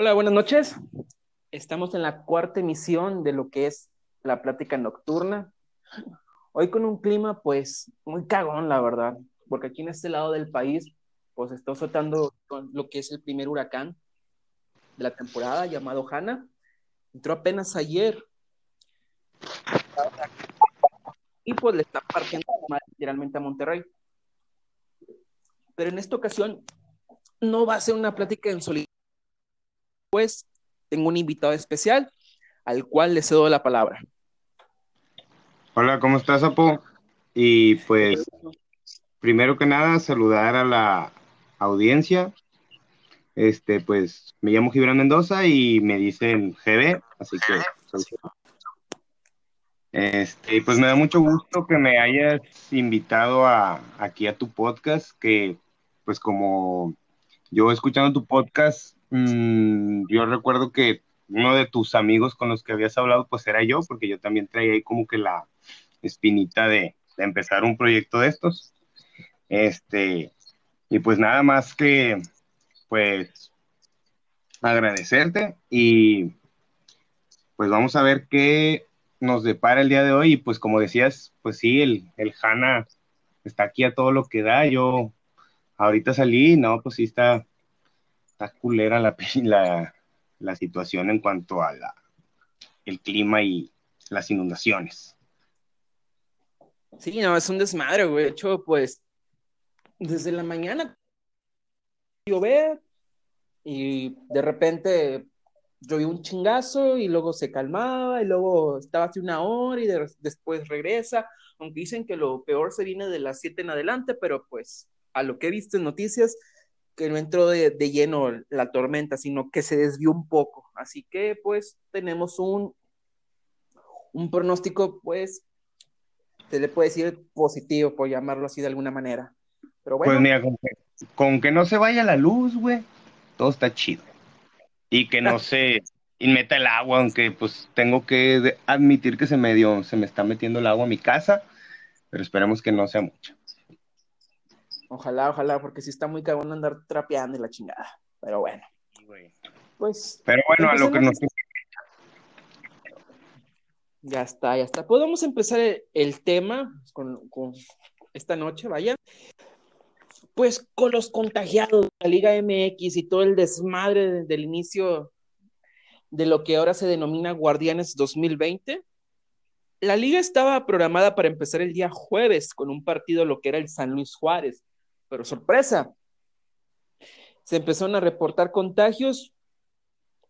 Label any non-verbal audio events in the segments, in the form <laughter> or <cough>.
Hola, buenas noches. Estamos en la cuarta emisión de lo que es la plática nocturna. Hoy con un clima pues muy cagón, la verdad, porque aquí en este lado del país pues está soltando lo que es el primer huracán de la temporada llamado Hanna. Entró apenas ayer y pues le está partiendo literalmente a Monterrey. Pero en esta ocasión no va a ser una plática en solitario, pues tengo un invitado especial al cual le cedo la palabra. Hola, ¿cómo estás, Apo? Y pues, primero que nada, saludar a la audiencia. Este, pues, me llamo Gibran Mendoza y me dicen GB, así que este, pues me da mucho gusto que me hayas invitado a, aquí a tu podcast, que pues como yo escuchando tu podcast, mmm, yo recuerdo que uno de tus amigos con los que habías hablado, pues era yo, porque yo también traía ahí como que la espinita de, empezar un proyecto de estos. Este, y pues nada más que, pues, agradecerte y pues vamos a ver qué nos depara el día de hoy. Y pues como decías, pues sí, el, el Hanna está aquí a todo lo que da. Yo ahorita salí, no, pues sí está, está culera la, <laughs> la, la situación en cuanto a la, el clima y las inundaciones. Sí, no, es un desmadre, güey. De hecho, pues, desde la mañana llover y de repente llovió un chingazo y luego se calmaba y luego estaba hace una hora y después regresa, aunque dicen que lo peor se viene de las 7 en adelante, pero pues a lo que he visto en noticias, que no entró de, de, lleno la tormenta, sino que se desvió un poco. Así que pues tenemos un, un pronóstico, pues, se le puede decir positivo, por llamarlo así de alguna manera. Pero bueno. Pues mira, con que, con que no se vaya la luz, güey, todo está chido y que no <laughs> se meta el agua, aunque pues tengo que admitir que se me dio, se me está metiendo el agua a mi casa, pero esperemos que no sea mucho. Ojalá, ojalá, porque sí está muy cagón andar trapeando y la chingada. Pero bueno. Pues. Pero bueno, a lo que nos. Ya está, ya está. Podemos empezar el, el tema con, con, esta noche, vaya. Pues con los contagiados de la Liga MX y todo el desmadre del inicio de lo que ahora se denomina Guardianes 2020. La liga estaba programada para empezar el día jueves con un partido lo que era el San Luis Juárez, pero sorpresa, se empezaron a reportar contagios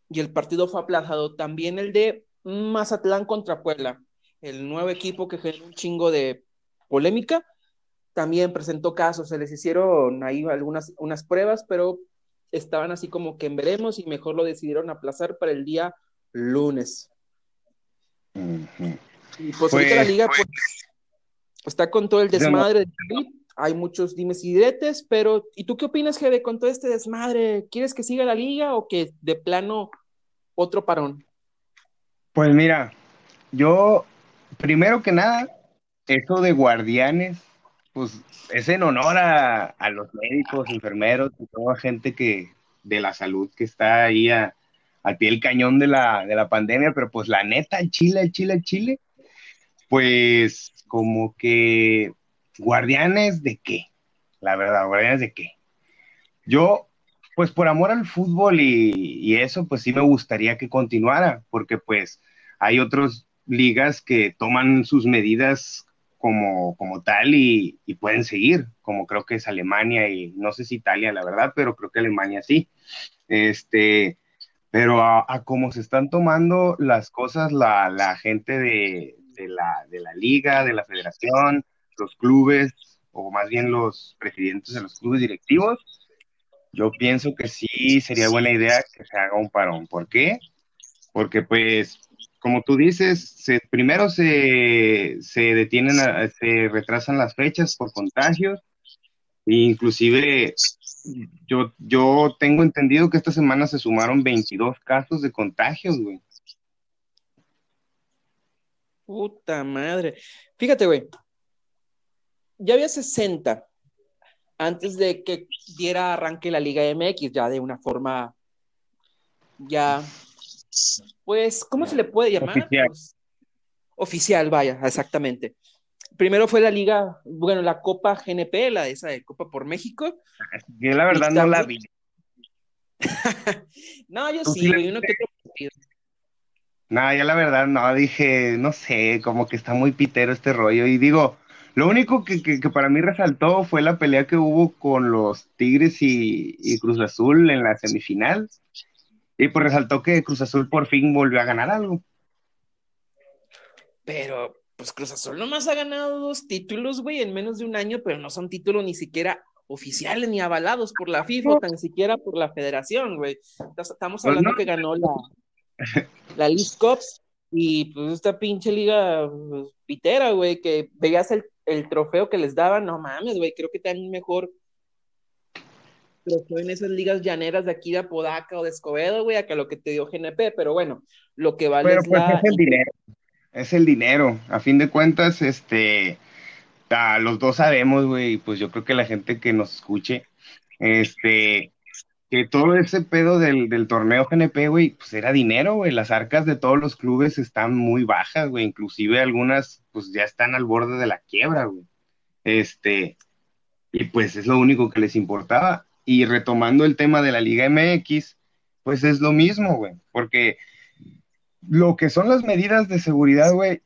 y el partido fue aplazado. También el de Mazatlán contra Puebla, el nuevo equipo que generó un chingo de polémica, también presentó casos, se les hicieron ahí algunas unas pruebas, pero estaban así como que en veremos y mejor lo decidieron aplazar para el día lunes. Uh -huh. Y pues, pues la liga pues, está con todo el desmadre de hay muchos dimes y diretes, pero ¿y tú qué opinas, Gede, con todo este desmadre? ¿Quieres que siga la liga o que de plano otro parón? Pues mira, yo, primero que nada, eso de guardianes, pues es en honor a, a los médicos, enfermeros y toda gente que de la salud que está ahí a, al pie del cañón de la, de la pandemia, pero pues la neta, el Chile, el Chile, el Chile, pues como que guardianes de qué, la verdad, guardianes de qué. Yo, pues por amor al fútbol y, eso, pues sí me gustaría que continuara, porque pues hay otras ligas que toman sus medidas como, como tal y, pueden seguir, como creo que es Alemania y no sé si Italia, la verdad, pero creo que Alemania sí. Este, pero a, cómo se están tomando las cosas la, la gente de, la, de la liga, de la federación, los clubes, o más bien los presidentes de los clubes directivos, yo pienso que sí sería buena idea que se haga un parón. ¿Por qué? Porque pues como tú dices, se, primero se, se detienen, a, se retrasan las fechas por contagios, e inclusive yo, yo tengo entendido que esta semana se sumaron 22 casos de contagios, güey. Puta madre. Fíjate, güey. Ya había 60 antes de que diera arranque la Liga MX, ya de una forma ya, pues, ¿cómo se le puede llamar? Oficial. Pues, oficial, vaya, exactamente. Primero fue la liga, bueno, la Copa GNP, la esa de Copa por México. Yo la verdad no la vi. <laughs> no, yo ¿Tú sí, güey, uno que otro partido. No, yo la verdad no, dije, no sé, como que está muy pitero este rollo. Y digo, lo único que, que- que para mí resaltó fue la pelea que hubo con los Tigres y, y Cruz Azul en la semifinal. Y pues resaltó que Cruz Azul por fin volvió a ganar algo. Pero, pues Cruz Azul nomás ha ganado dos títulos, güey, en menos de un año, pero no son títulos ni siquiera oficiales ni avalados por la FIFA, o tan siquiera por la federación, güey. Estamos Pues hablando no. que ganó la, la League Cups y pues esta pinche liga pues, pitera, güey, que veías el, el trofeo que les daban, no mames, güey, creo que te dan mejor trofeo en esas ligas llaneras de aquí de Apodaca o de Escobedo, güey, a que lo que te dio GNP, pero bueno, lo que vale Pero es pues la... es el dinero. Es el dinero. A fin de cuentas, este, los dos sabemos, güey, y pues yo creo que la gente que nos escuche, este, que todo ese pedo del, torneo GNP, güey, pues era dinero, güey. Las arcas de todos los clubes están muy bajas, güey. Inclusive algunas, pues ya están al borde de la quiebra, güey. Este, y pues es lo único que les importaba. Y retomando el tema de la Liga MX, pues es lo mismo, güey, porque lo que son las medidas de seguridad, güey,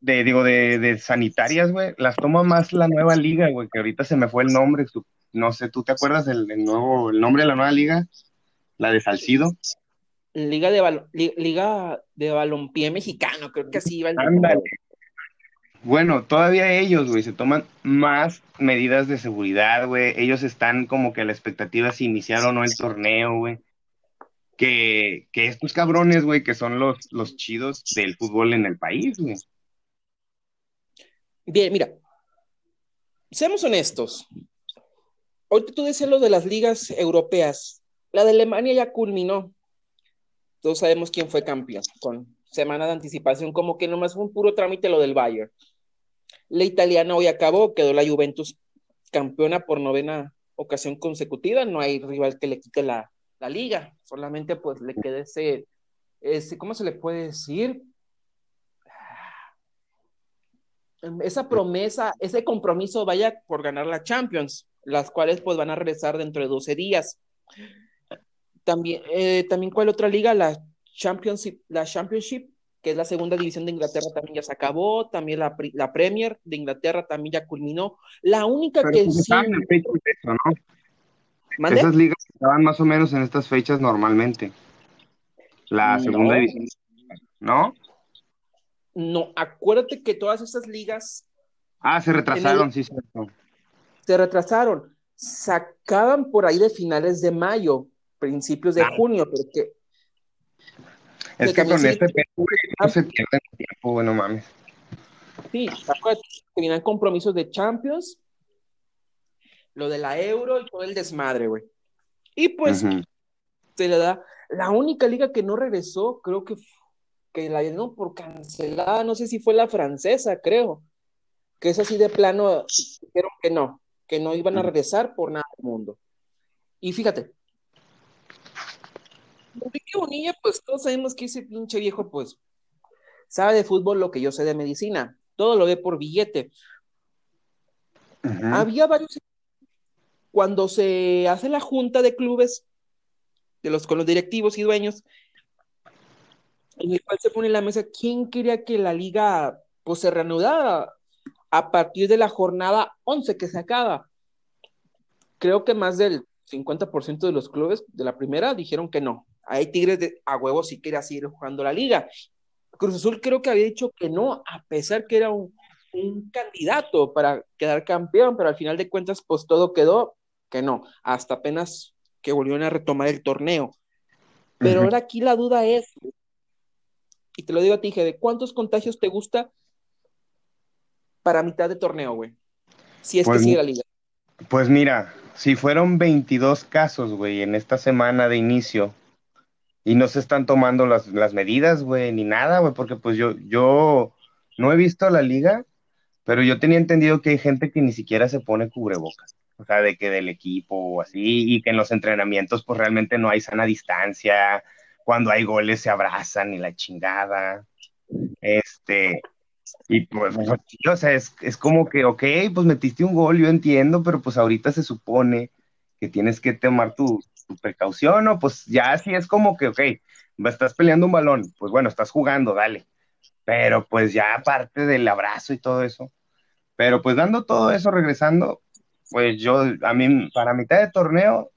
de, digo, de, de sanitarias, güey, las toma más la nueva liga, güey, que ahorita se me fue el nombre, no sé, ¿tú te acuerdas del, del nuevo, el nombre de la nueva liga? La de Salcido. Liga de, balo- li- Liga de Balompié Mexicano, creo que así iba el Ándale. Bueno, todavía ellos, güey, se toman más medidas de seguridad, güey. Ellos están como que a la expectativa si iniciar o no el torneo, güey. Que, que estos cabrones, güey, que son los, los chidos del fútbol en el país, güey. Bien, mira, seamos honestos. Ahorita tú decías lo de las ligas europeas. La de Alemania ya culminó. Todos sabemos quién fue campeón, con semana de anticipación, como que nomás fue un puro trámite lo del Bayern. La italiana hoy acabó, quedó la Juventus campeona por novena ocasión consecutiva, no hay rival que le quite la, la liga, solamente pues le queda ese, ese, ¿cómo se le puede decir? Esa promesa, ese compromiso vaya por ganar la Champions, las cuales pues van a regresar dentro de 12 días. También, eh, también ¿cuál otra liga? La Championship, la Championship, que es la segunda división de Inglaterra, también ya se acabó. También la, la Premier de Inglaterra también ya culminó. La única Pero que pues sí. estaban en fechas de eso, ¿no? Esas ligas estaban más o menos en estas fechas normalmente. La No. segunda división, ¿no? No, acuérdate que todas esas ligas Ah, se retrasaron, sí, cierto. Se retrasaron. Sacaban por ahí de finales de mayo, principios de Ah. junio, pero que Es Que con este no se pierde el tiempo, bueno, mames. Sí, tenían compromisos de Champions, lo de la Euro y todo el desmadre, güey. Y pues Ujú. se le da la única liga que no regresó, creo que, que la dieron por cancelada, no sé si fue la francesa, creo, que es así de plano, dijeron que no, que no iban a regresar por nada del mundo. Y fíjate, Enrique Bonilla, pues todos sabemos que ese pinche viejo, pues, sabe de fútbol lo que yo sé de medicina, todo lo ve por billete. Había varios. Cuando se hace la junta de clubes de los, con los directivos y dueños, en el cual se pone en la mesa quién quería que la liga pues, se reanudara a partir de la jornada 11 que se acaba. Creo que más del 50% de los clubes de la primera dijeron que no. Hay Tigres de, a huevo si quería seguir jugando la liga. Cruz Azul creo que había dicho que no, a pesar que era un, un candidato para quedar campeón, pero al final de cuentas, pues todo quedó que no, hasta apenas que volvieron a retomar el torneo. Pero ahora aquí la duda es, y te lo digo a ti, de ¿cuántos contagios te gusta para mitad de torneo, güey? Si es Pues que sigue mi- la liga. Pues mira, si fueron 22 casos, güey, en esta semana de inicio y no se están tomando las, las medidas, güey, ni nada, güey, porque pues yo, yo no he visto la liga, pero yo tenía entendido que hay gente que ni siquiera se pone cubrebocas, o sea, de que del equipo o así, y que en los entrenamientos pues realmente no hay sana distancia, cuando hay goles se abrazan y la chingada. Este, y pues, o sea, es, es, como que, ok, pues metiste un gol, yo entiendo, pero pues ahorita se supone que tienes que tomar tu, tu precaución, ¿no? Pues ya así es como que, ok, estás peleando un balón, pues bueno, estás jugando, dale. Pero pues ya aparte del abrazo y todo eso, pero pues dando todo eso, regresando, pues yo, a mí, para mitad de torneo,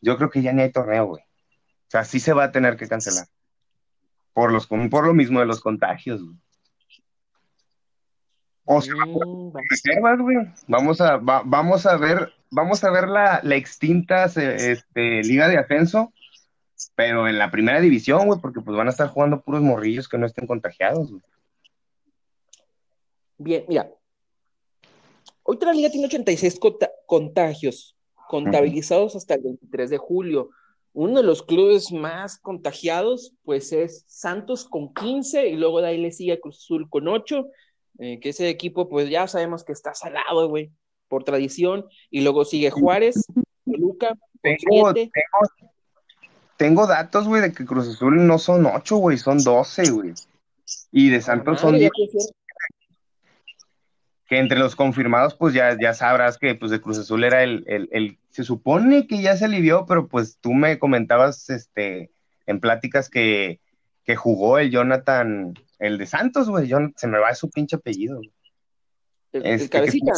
yo creo que ya ni hay torneo, güey. O sea, sí se va a tener que cancelar. Por, los, por lo mismo de los contagios, güey. O sea, mm, güey. Vamos a, vamos a ver, vamos a ver la, la extinta este, Liga de Ascenso, pero en la primera división, güey, porque pues van a estar jugando puros morrillos que no estén contagiados, güey. Bien, mira. Hoy la liga tiene 86 contagios contabilizados hasta el 23 de julio. Uno de los clubes más contagiados, pues es Santos con 15 y luego de ahí le sigue Cruz Azul con 8 eh, que ese equipo, pues ya sabemos que está salado, güey, por tradición, y luego sigue Juárez, Toluca, tengo, tengo, datos, güey, de que Cruz Azul no son 8, güey, son 12, güey, y de Santos son 10. Que entre los confirmados, pues ya, ya sabrás que pues de Cruz Azul era el, el, el, se supone que ya se alivió, pero pues tú me comentabas este en pláticas que, que jugó el Jonathan el de Santos, güey, yo, se me va su pinche apellido. ¿El, este, cabecita?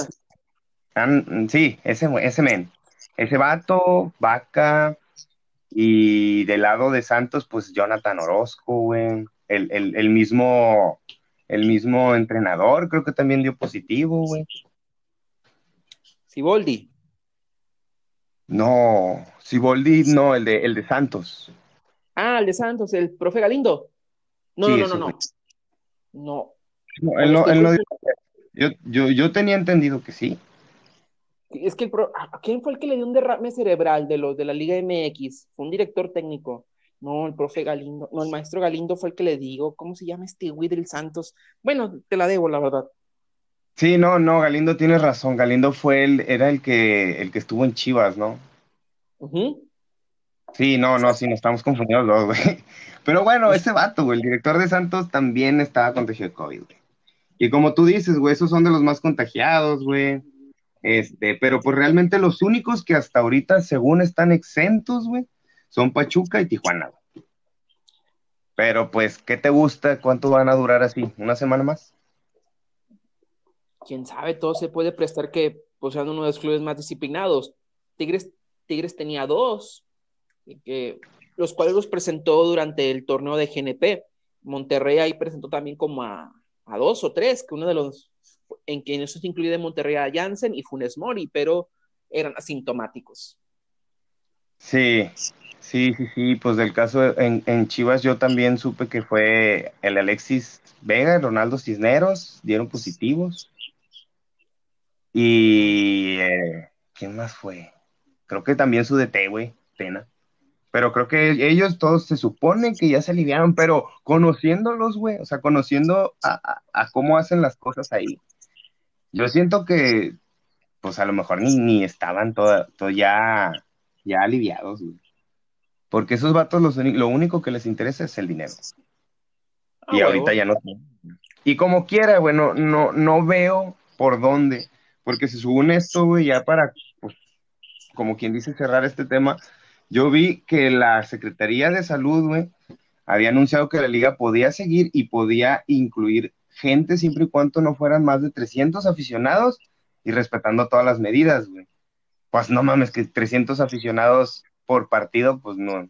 sí, ese, ese men. Ese vato, Vaca, y del lado de Santos, pues Jonathan Orozco, güey. El, el, mismo, el mismo entrenador, creo que también dio positivo, güey. Siboldi. No, Siboldi, no, el de, el de Santos. Ah, el de Santos, el profe Galindo. No, no, no, no, no. No. él no, él no yo, yo, yo, tenía entendido que sí. Es que el quién fue el que le dio un derrame cerebral de los de la Liga MX? Fue un director técnico. No, el profe Galindo, no, el maestro Galindo fue el que le digo, ¿cómo se llama este Widril Santos? Bueno, te la debo, la verdad. Sí, no, no, Galindo tiene razón. Galindo fue el, era el que, el que estuvo en Chivas, ¿no? Sí, no, no, sí, nos estamos confundiendo los dos, güey. Pero bueno, ese vato, güey, el director de Santos también estaba contagiado de COVID, güey. Y como tú dices, güey, esos son de los más contagiados, güey. Este, pero pues realmente los únicos que hasta ahorita, según están exentos, güey, son Pachuca y Tijuana, güey. Pero pues, ¿qué te gusta? ¿Cuánto van a durar así? ¿Una semana más? Quién sabe, todo se puede prestar que pues, sean uno de los clubes más disciplinados. Tigres, Tigres tenía dos, que los cuales los presentó durante el torneo de GNP. Monterrey ahí presentó también como a, dos o tres, que uno de los en que eso se incluye Monterrey a Jansen y Funes Mori, pero eran asintomáticos. Sí, sí, sí, sí, pues del caso en, en Chivas yo también supe que fue el Alexis Vega, Ronaldo Cisneros, dieron positivos. Y eh, ¿quién más fue? Creo que también su DT, güey, Pena pero creo que ellos todos se supone que ya se aliviaron, pero conociéndolos, güey, o sea, conociendo a, cómo hacen las cosas ahí, yo siento que, pues a lo mejor ni, ni estaban todo, ya, ya aliviados, güey. Porque esos vatos lo único que les interesa es el dinero. y ah, ahorita ya no. Y como quiera, bueno, no, no veo por dónde, porque se supone esto, güey, ya para, pues, como quien dice, cerrar este tema, yo vi que la Secretaría de Salud, güey, había anunciado que la liga podía seguir y podía incluir gente siempre y cuando no fueran más de 300 aficionados y respetando todas las medidas, güey. Pues no mames, que 300 aficionados por partido, pues no,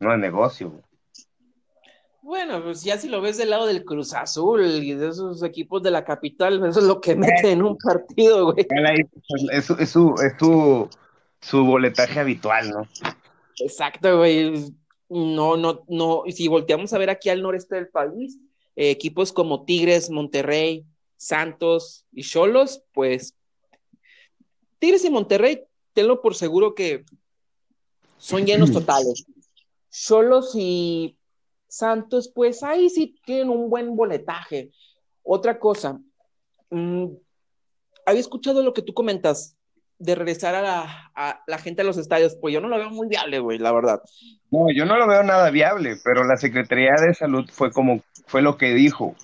no es negocio, güey. Bueno, pues ya si lo ves del lado del Cruz Azul y de esos equipos de la capital, eso es lo que mete en un partido, güey. Es, es, su, es su, su boletaje habitual, ¿no? Exacto, güey. No, no, no. Si volteamos a ver aquí al noreste del país, eh, equipos como Tigres, Monterrey, Santos y Cholos, pues Tigres y Monterrey, tenlo por seguro que son llenos <clears throat> totales. Cholos y Santos, pues ahí sí tienen un buen boletaje. Otra cosa, mm, había escuchado lo que tú comentas de regresar a la, a la gente a los estadios, pues yo no lo veo muy viable, güey, la verdad. No, yo no lo veo nada viable, pero la Secretaría de Salud fue como, fue lo que dijo.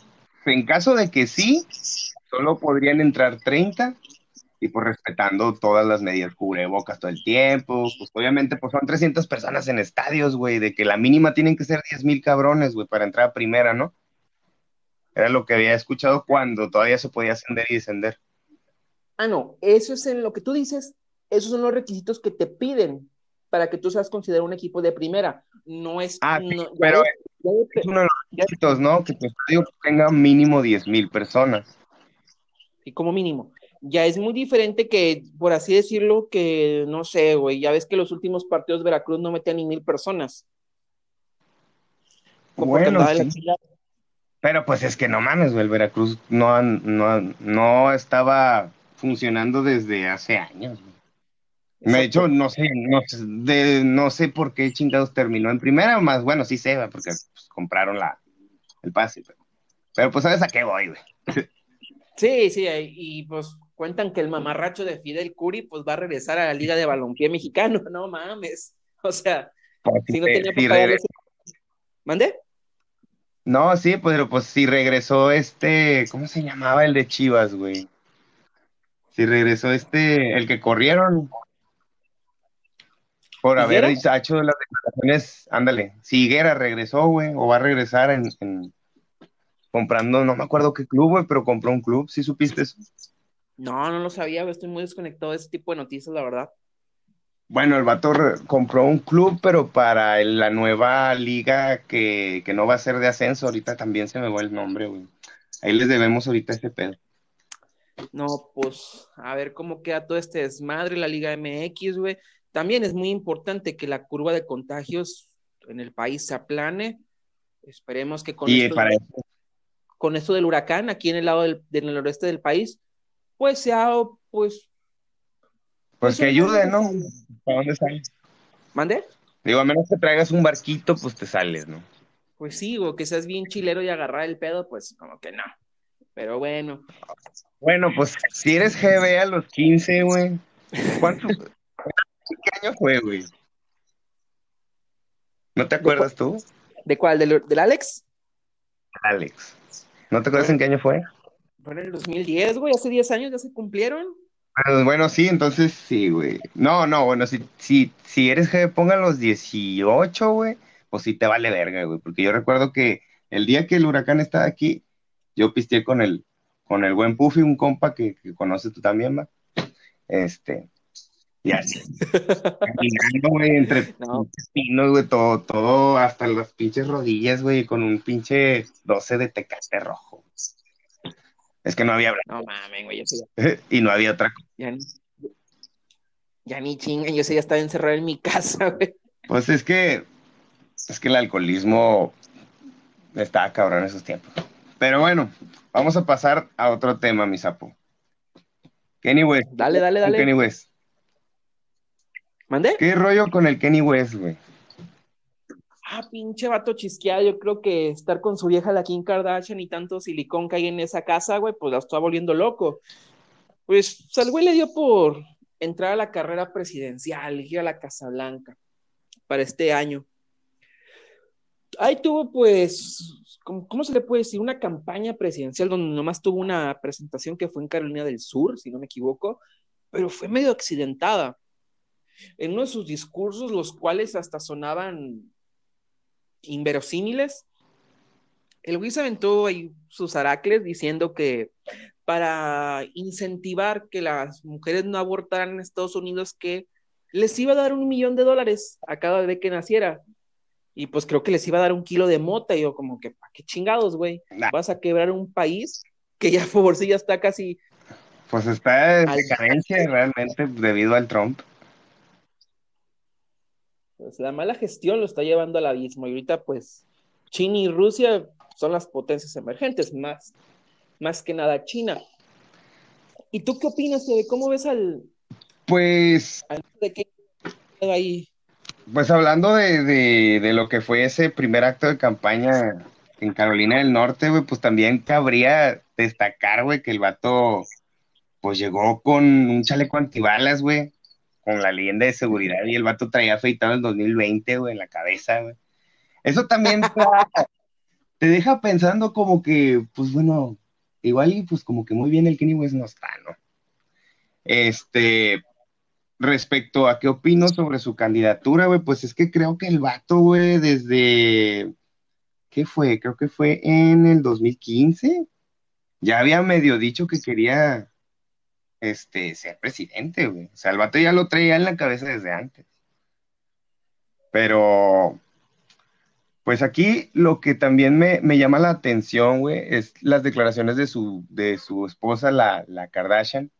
En caso de que sí, solo podrían entrar 30 y pues respetando todas las medidas, cubrebocas todo el tiempo, pues obviamente pues son 300 personas en estadios, güey, de que la mínima tienen que ser 10 mil cabrones, güey, para entrar a primera, ¿no? Era lo que había escuchado cuando todavía se podía ascender y descender. Ah, no, eso es en lo que tú dices, esos son los requisitos que te piden para que tú seas considerado un equipo de primera. No es. Ah, no, pero es uno de los requisitos, ¿no? Que tu estadio tenga mínimo 10 mil personas. Y como mínimo. Ya es muy diferente que, por así decirlo, que no sé, güey. Ya ves que los últimos partidos de Veracruz no metían ni mil personas. Bueno, sí. Pero pues es que no mames, güey. El Veracruz no, no, no estaba funcionando desde hace años. De hecho, no sé, no, de, no sé por qué chingados terminó en primera, más bueno, sí sé, porque pues, compraron la, el pase. Pero, pues, ¿sabes a qué voy, güey? Sí, sí, y pues cuentan que el mamarracho de Fidel Curi pues va a regresar a la Liga de Balompié Mexicano, <laughs> no mames. O sea, pues, si no tenía que pagar ese... ¿Mande? No, sí, pero pues si regresó este, ¿cómo se llamaba el de Chivas, güey? Si regresó este, el que corrieron por haber hecho las declaraciones, ándale, si Higuera regresó, güey, o va a regresar en, comprando, no me acuerdo qué club, güey, pero compró un club, ¿sí supiste eso? No, no lo sabía, estoy muy desconectado de ese tipo de noticias, la verdad. Bueno, el vato compró un club, pero para la nueva liga que, que no va a ser de ascenso, ahorita también se me va el nombre, güey. Ahí les debemos ahorita ese pedo. No, pues a ver cómo queda todo este desmadre, la Liga MX, güey. También es muy importante que la curva de contagios en el país se aplane. Esperemos que con, esto, con esto del huracán aquí en el lado del, del noroeste del país, pues sea, pues... Pues, que ayude, ¿no? ¿Para dónde sales? ¿Mande? Digo, a menos que traigas un barquito, pues te sales, ¿no? Pues sí, o que seas bien chilero y agarrar el pedo, pues como que no. Pero bueno. Bueno, pues si eres GB a los 15, güey. ¿Cuánto? <laughs> ¿Qué año fue, güey? ¿No te acuerdas tú? ¿De cuál? ¿Del, del Alex? Alex. ¿No te acuerdas en qué año fue? Fue en el 2010, güey. Hace 10 años ya se cumplieron. Ah, bueno, sí, entonces sí, güey. No, no, bueno, si, si, si eres GB, ponga los 18, güey, pues sí te vale verga, güey. Porque yo recuerdo que el día que el huracán estaba aquí, yo pisteé con el, con el buen Puffy, un compa que, que conoces tú también, va. Este, y así, caminando, güey, entre <laughs> no. pinos, güey, todo, todo, hasta las pinches rodillas, güey, con un pinche 12 de tecate rojo. Es que no había No mames, güey, yo sé. <laughs> y no había otra cosa. Ya ni, ya ni chingan, yo sé, ya estaba encerrado en mi <laughs> casa, güey. Pues es que, es que el alcoholismo estaba cabrón en esos tiempos. Pero bueno, vamos a pasar a otro tema, mi sapo. Kenny West. Dale, dale, dale. Kenny West. ¿Mande? ¿Qué rollo con el Kenny West, güey? Ah, pinche vato chisqueado. Yo creo que estar con su vieja, la Kim Kardashian, y tanto silicón que hay en esa casa, güey, pues la está volviendo loco. Pues, al güey le dio por entrar a la carrera presidencial, ir a la Casa Blanca para este año. Ahí tuvo, pues, ¿cómo, se le puede decir? Una campaña presidencial donde nomás tuvo una presentación que fue en Carolina del Sur, si no me equivoco, pero fue medio accidentada. En uno de sus discursos, los cuales hasta sonaban inverosímiles, el se aventó ahí sus aracles diciendo que para incentivar que las mujeres no abortaran en Estados Unidos, que les iba a dar un millón de dólares a cada bebé que naciera. Y pues creo que les iba a dar un kilo de mota. Y yo, como que, ¿para qué chingados, güey? Nah. Vas a quebrar un país que ya por sí ya está casi. Pues está en decadencia realmente debido al Trump. Pues la mala gestión lo está llevando al abismo. Y ahorita, pues, China y Rusia son las potencias emergentes, más, más que nada China. ¿Y tú qué opinas de cómo ves al. Pues. Al, de qué ahí? Pues hablando de, de, lo que fue ese primer acto de campaña en Carolina del Norte, güey, pues también cabría destacar, güey, que el vato pues llegó con un chaleco antibalas, güey, con la leyenda de seguridad y el vato traía afeitado el 2020, güey, en la cabeza, güey. Eso también te deja pensando como que, pues bueno, igual y pues como que muy bien el Kenny West no está, ¿no? Este, respecto a qué opino sobre su candidatura, güey, pues es que creo que el vato, güey, desde, ¿qué fue? Creo que fue en el 2015, ya había medio dicho que quería, este, ser presidente, güey. O sea, el vato ya lo traía en la cabeza desde antes. Pero, pues aquí lo que también me, llama la atención, güey, es las declaraciones de su, de su esposa, la, la Kardashian,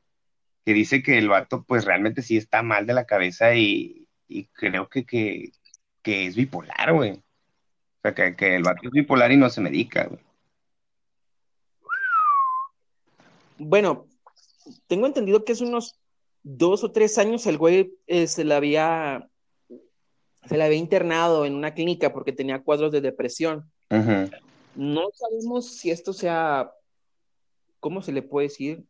que dice que el vato pues realmente sí está mal de la cabeza y, creo que, que, es bipolar, güey. O sea, que, que, el vato es bipolar y no se medica, güey. Bueno, tengo entendido que hace unos dos o tres años el güey eh, se la había se la había internado en una clínica porque tenía cuadros de depresión. No sabemos si esto sea, ¿cómo se le puede decir?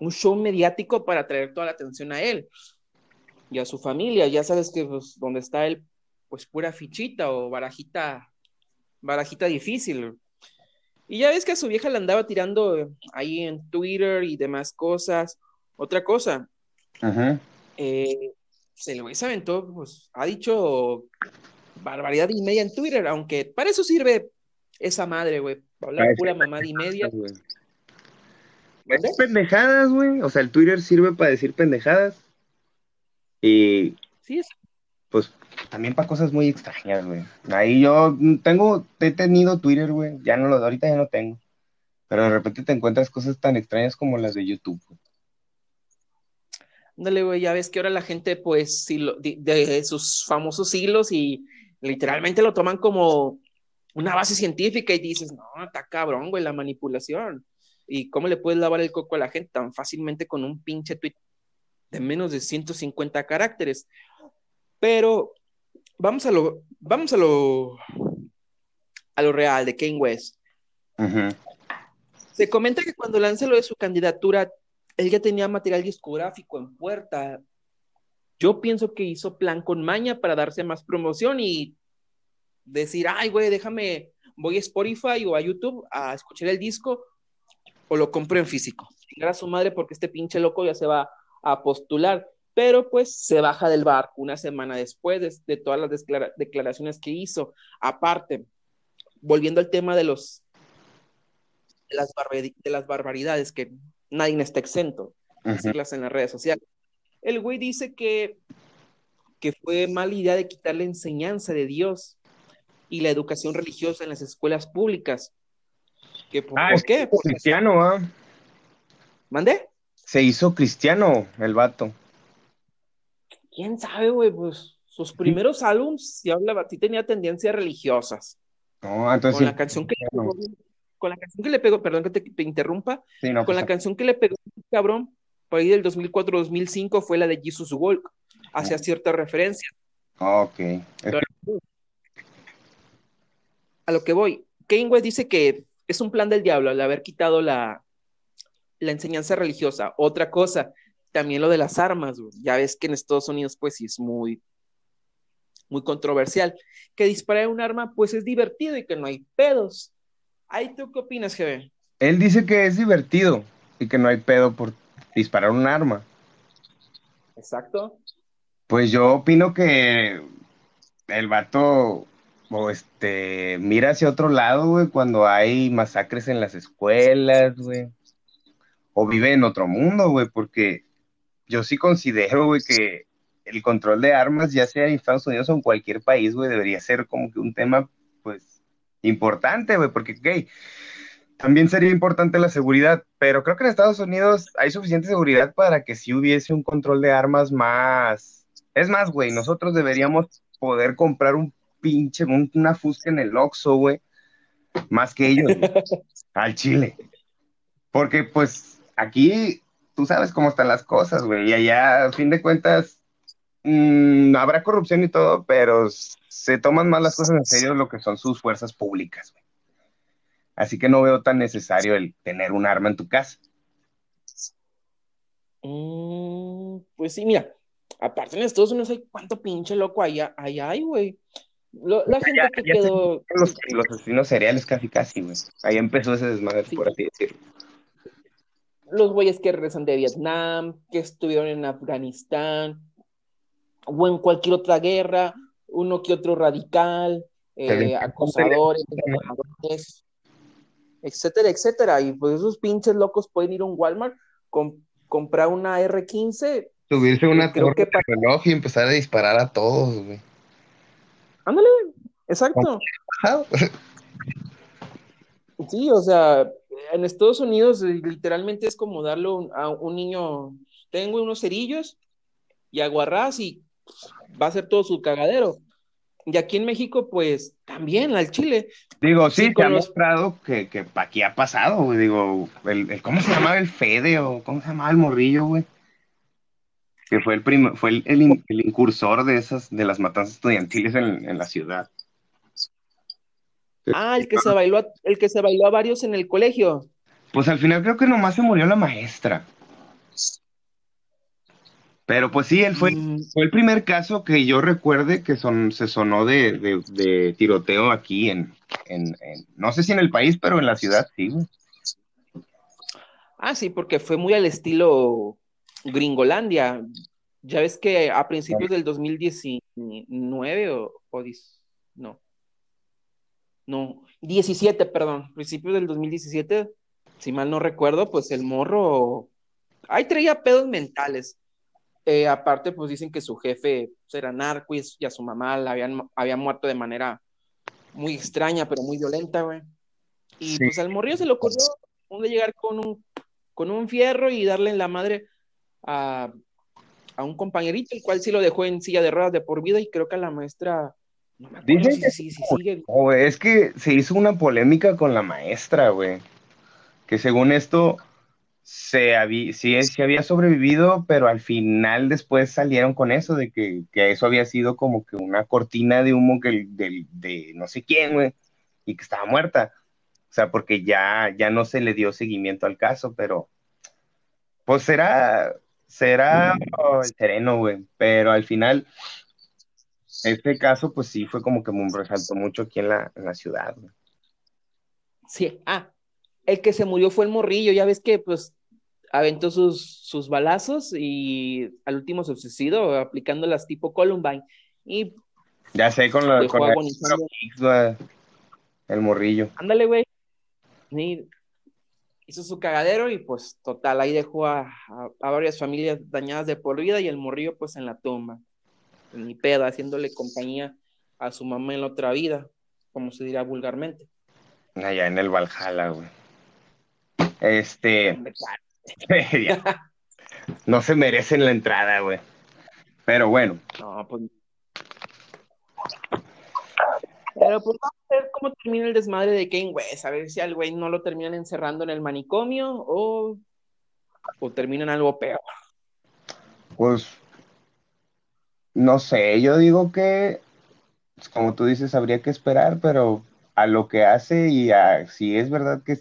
Un show mediático para traer toda la atención a él y a su familia. Ya sabes que pues, donde está él, pues pura fichita o barajita, barajita difícil. Y ya ves que a su vieja le andaba tirando ahí en Twitter y demás cosas. Otra cosa, eh, se lo se aventó, pues ha dicho barbaridad y media en Twitter, aunque para eso sirve esa madre, güey, para hablar pura mamada y media. Es pendejadas, güey. O sea, el Twitter sirve para decir pendejadas. Y. Sí, Pues también para cosas muy extrañas, güey. Ahí yo tengo, he tenido Twitter, güey. Ya no lo, ahorita ya no tengo. Pero de repente te encuentras cosas tan extrañas como las de YouTube. Ándale, güey, ya ves que ahora la gente, pues, de, de sus famosos hilos y literalmente lo toman como una base científica y dices, no, está cabrón, güey, la manipulación. ¿Y cómo le puedes lavar el coco a la gente tan fácilmente con un pinche tweet de menos de 150 caracteres? Pero vamos a lo, vamos a lo, a lo real de Kane West. Se comenta que cuando lanzó lo de su candidatura, él ya tenía material discográfico en puerta. Yo pienso que hizo plan con maña para darse más promoción y decir, ay, güey, déjame, voy a Spotify o a YouTube a escuchar el disco o lo compro en físico. Chingar a su madre porque este pinche loco ya se va a postular. Pero pues se baja del barco una semana después de, todas las declaraciones que hizo. Aparte, volviendo al tema de los de las, de las barbaridades que nadie está exento de decirlas en las redes sociales. El güey dice que, que fue mala idea de quitar la enseñanza de Dios y la educación religiosa en las escuelas públicas, ah, ¿Por qué? cristiano, ¿ah? ¿Mande? Se hizo cristiano el vato. ¿Quién sabe, güey? Pues sus primeros álbums si hablaba, sí tenía tendencias religiosas. No, entonces. Con la canción que le pegó, con la canción que le pegó, perdón que te, interrumpa, con la pues, canción que le pegó, cabrón, por ahí del 2004-2005 fue la de Jesus Walk, hacia cierta referencia. Ok. a lo que voy, Kane West dice que es un plan del diablo al haber quitado la, enseñanza religiosa. Otra cosa, también lo de las armas, ya ves que en Estados Unidos pues sí es muy, muy controversial, que disparar un arma pues es divertido y que no hay pedos. ¿Ahí tú qué opinas, GB? Él dice que es divertido y que no hay pedo por disparar un arma. Exacto. Pues yo opino que el vato o este, mira hacia otro lado, güey, cuando hay masacres en las escuelas, güey. O vive en otro mundo, güey, porque yo sí considero, güey, que el control de armas, ya sea en Estados Unidos o en cualquier país, güey, debería ser como que un tema, pues, importante, güey, porque, ok, también sería importante la seguridad, pero creo que en Estados Unidos hay suficiente seguridad para que si hubiese un control de armas más... Es más, güey, nosotros deberíamos poder comprar un pinche, una fusca en el Oxxo, güey, más que ellos, <laughs> al Chile. Porque, pues, aquí tú sabes cómo están las cosas, güey, y allá, a fin de cuentas, mm, habrá corrupción y todo, pero se toman más las cosas en serio lo que son sus fuerzas públicas, güey. Así que no veo tan necesario el tener un arma en tu casa. Mm, pues sí, mira, aparte en Estados Unidos hay cuánto pinche loco allá, allá hay, güey. La gente que quedó. Los, los, asesinos cereales casi, casi, güey. Ahí empezó ese desmadre, por así decirlo. Los güeyes que regresan de Vietnam, que estuvieron en Afganistán, o en cualquier otra guerra, uno que otro radical, eh, acosadores, etcétera, etcétera. Y pues esos pinches locos pueden ir a un Walmart, comprar una R15. Subirse una torre de reloj y empezar a disparar a todos, güey. Ándale, exacto. Sí, o sea, en Estados Unidos eh, literalmente es como darle a un niño, tengo unos cerillos y aguarrás y va a ser todo su cagadero. Y aquí en México, pues también al Chile. Digo, sí, te ha mostrado que, que aquí ha pasado, güey. Digo, el, ¿cómo se llamaba el Fede o cómo se llamaba el morrillo, güey? Que fue el fue el, el, incursor de esas, de las matanzas estudiantiles en, en, la ciudad. Ah, el que se bailó, el que se bailó a varios en el colegio. Pues al final creo que nomás se murió la maestra. Pero pues sí, él fue, mm. fue el primer caso que yo recuerde que son, se sonó de, tiroteo aquí en, no sé si en el país, pero en la ciudad sí, Ah, sí, porque fue muy al estilo Gringolandia. Ya ves que a principios del 2019 o, o no, no, 17, perdón, principios del 2017, si mal no recuerdo, pues el morro, ahí traía pedos mentales. Eh, aparte, pues dicen que su jefe pues, era narco y, a su mamá la habían, había muerto de manera muy extraña, pero muy violenta, güey. Y pues al morrillo se le ocurrió de llegar con un, con un fierro y darle en la madre a, a, un compañerito, el cual sí lo dejó en silla de ruedas de por vida y creo que a la maestra... No me acuerdo si, si, si, sigue. es que se hizo una polémica con la maestra, güey. Que según esto, se había, sí, había sobrevivido, pero al final después salieron con eso, de que, eso había sido como que una cortina de humo que, de, de no sé quién, güey, y que estaba muerta. O sea, porque ya, ya no se le dio seguimiento al caso, pero pues será, será el sereno, güey, pero al final este caso, pues sí, fue como que me resaltó mucho aquí en la, en la ciudad. Güey. Sí, ah, el que se murió fue el morrillo, ya ves que pues aventó sus, sus balazos y al último se suicidó aplicándolas tipo Columbine. Y ya sé, con, la, con el, morrillo. Ándale, güey. Hizo su cagadero y pues total, ahí dejó a, a, varias familias dañadas de por vida y el morrillo pues en la tumba, en mi pedo, haciéndole compañía a su mamá en la otra vida, como se dirá vulgarmente. Allá en el Valhalla, güey. Este. <laughs> <laughs> no se merecen la entrada, güey. Pero bueno. No, pues. Pero pues vamos a ver cómo termina el desmadre de Kane West. A ver si al güey no lo terminan encerrando en el manicomio o, o terminan algo peor. Pues. No sé, yo digo que, pues, como tú dices, habría que esperar, pero a lo que hace y a si es verdad que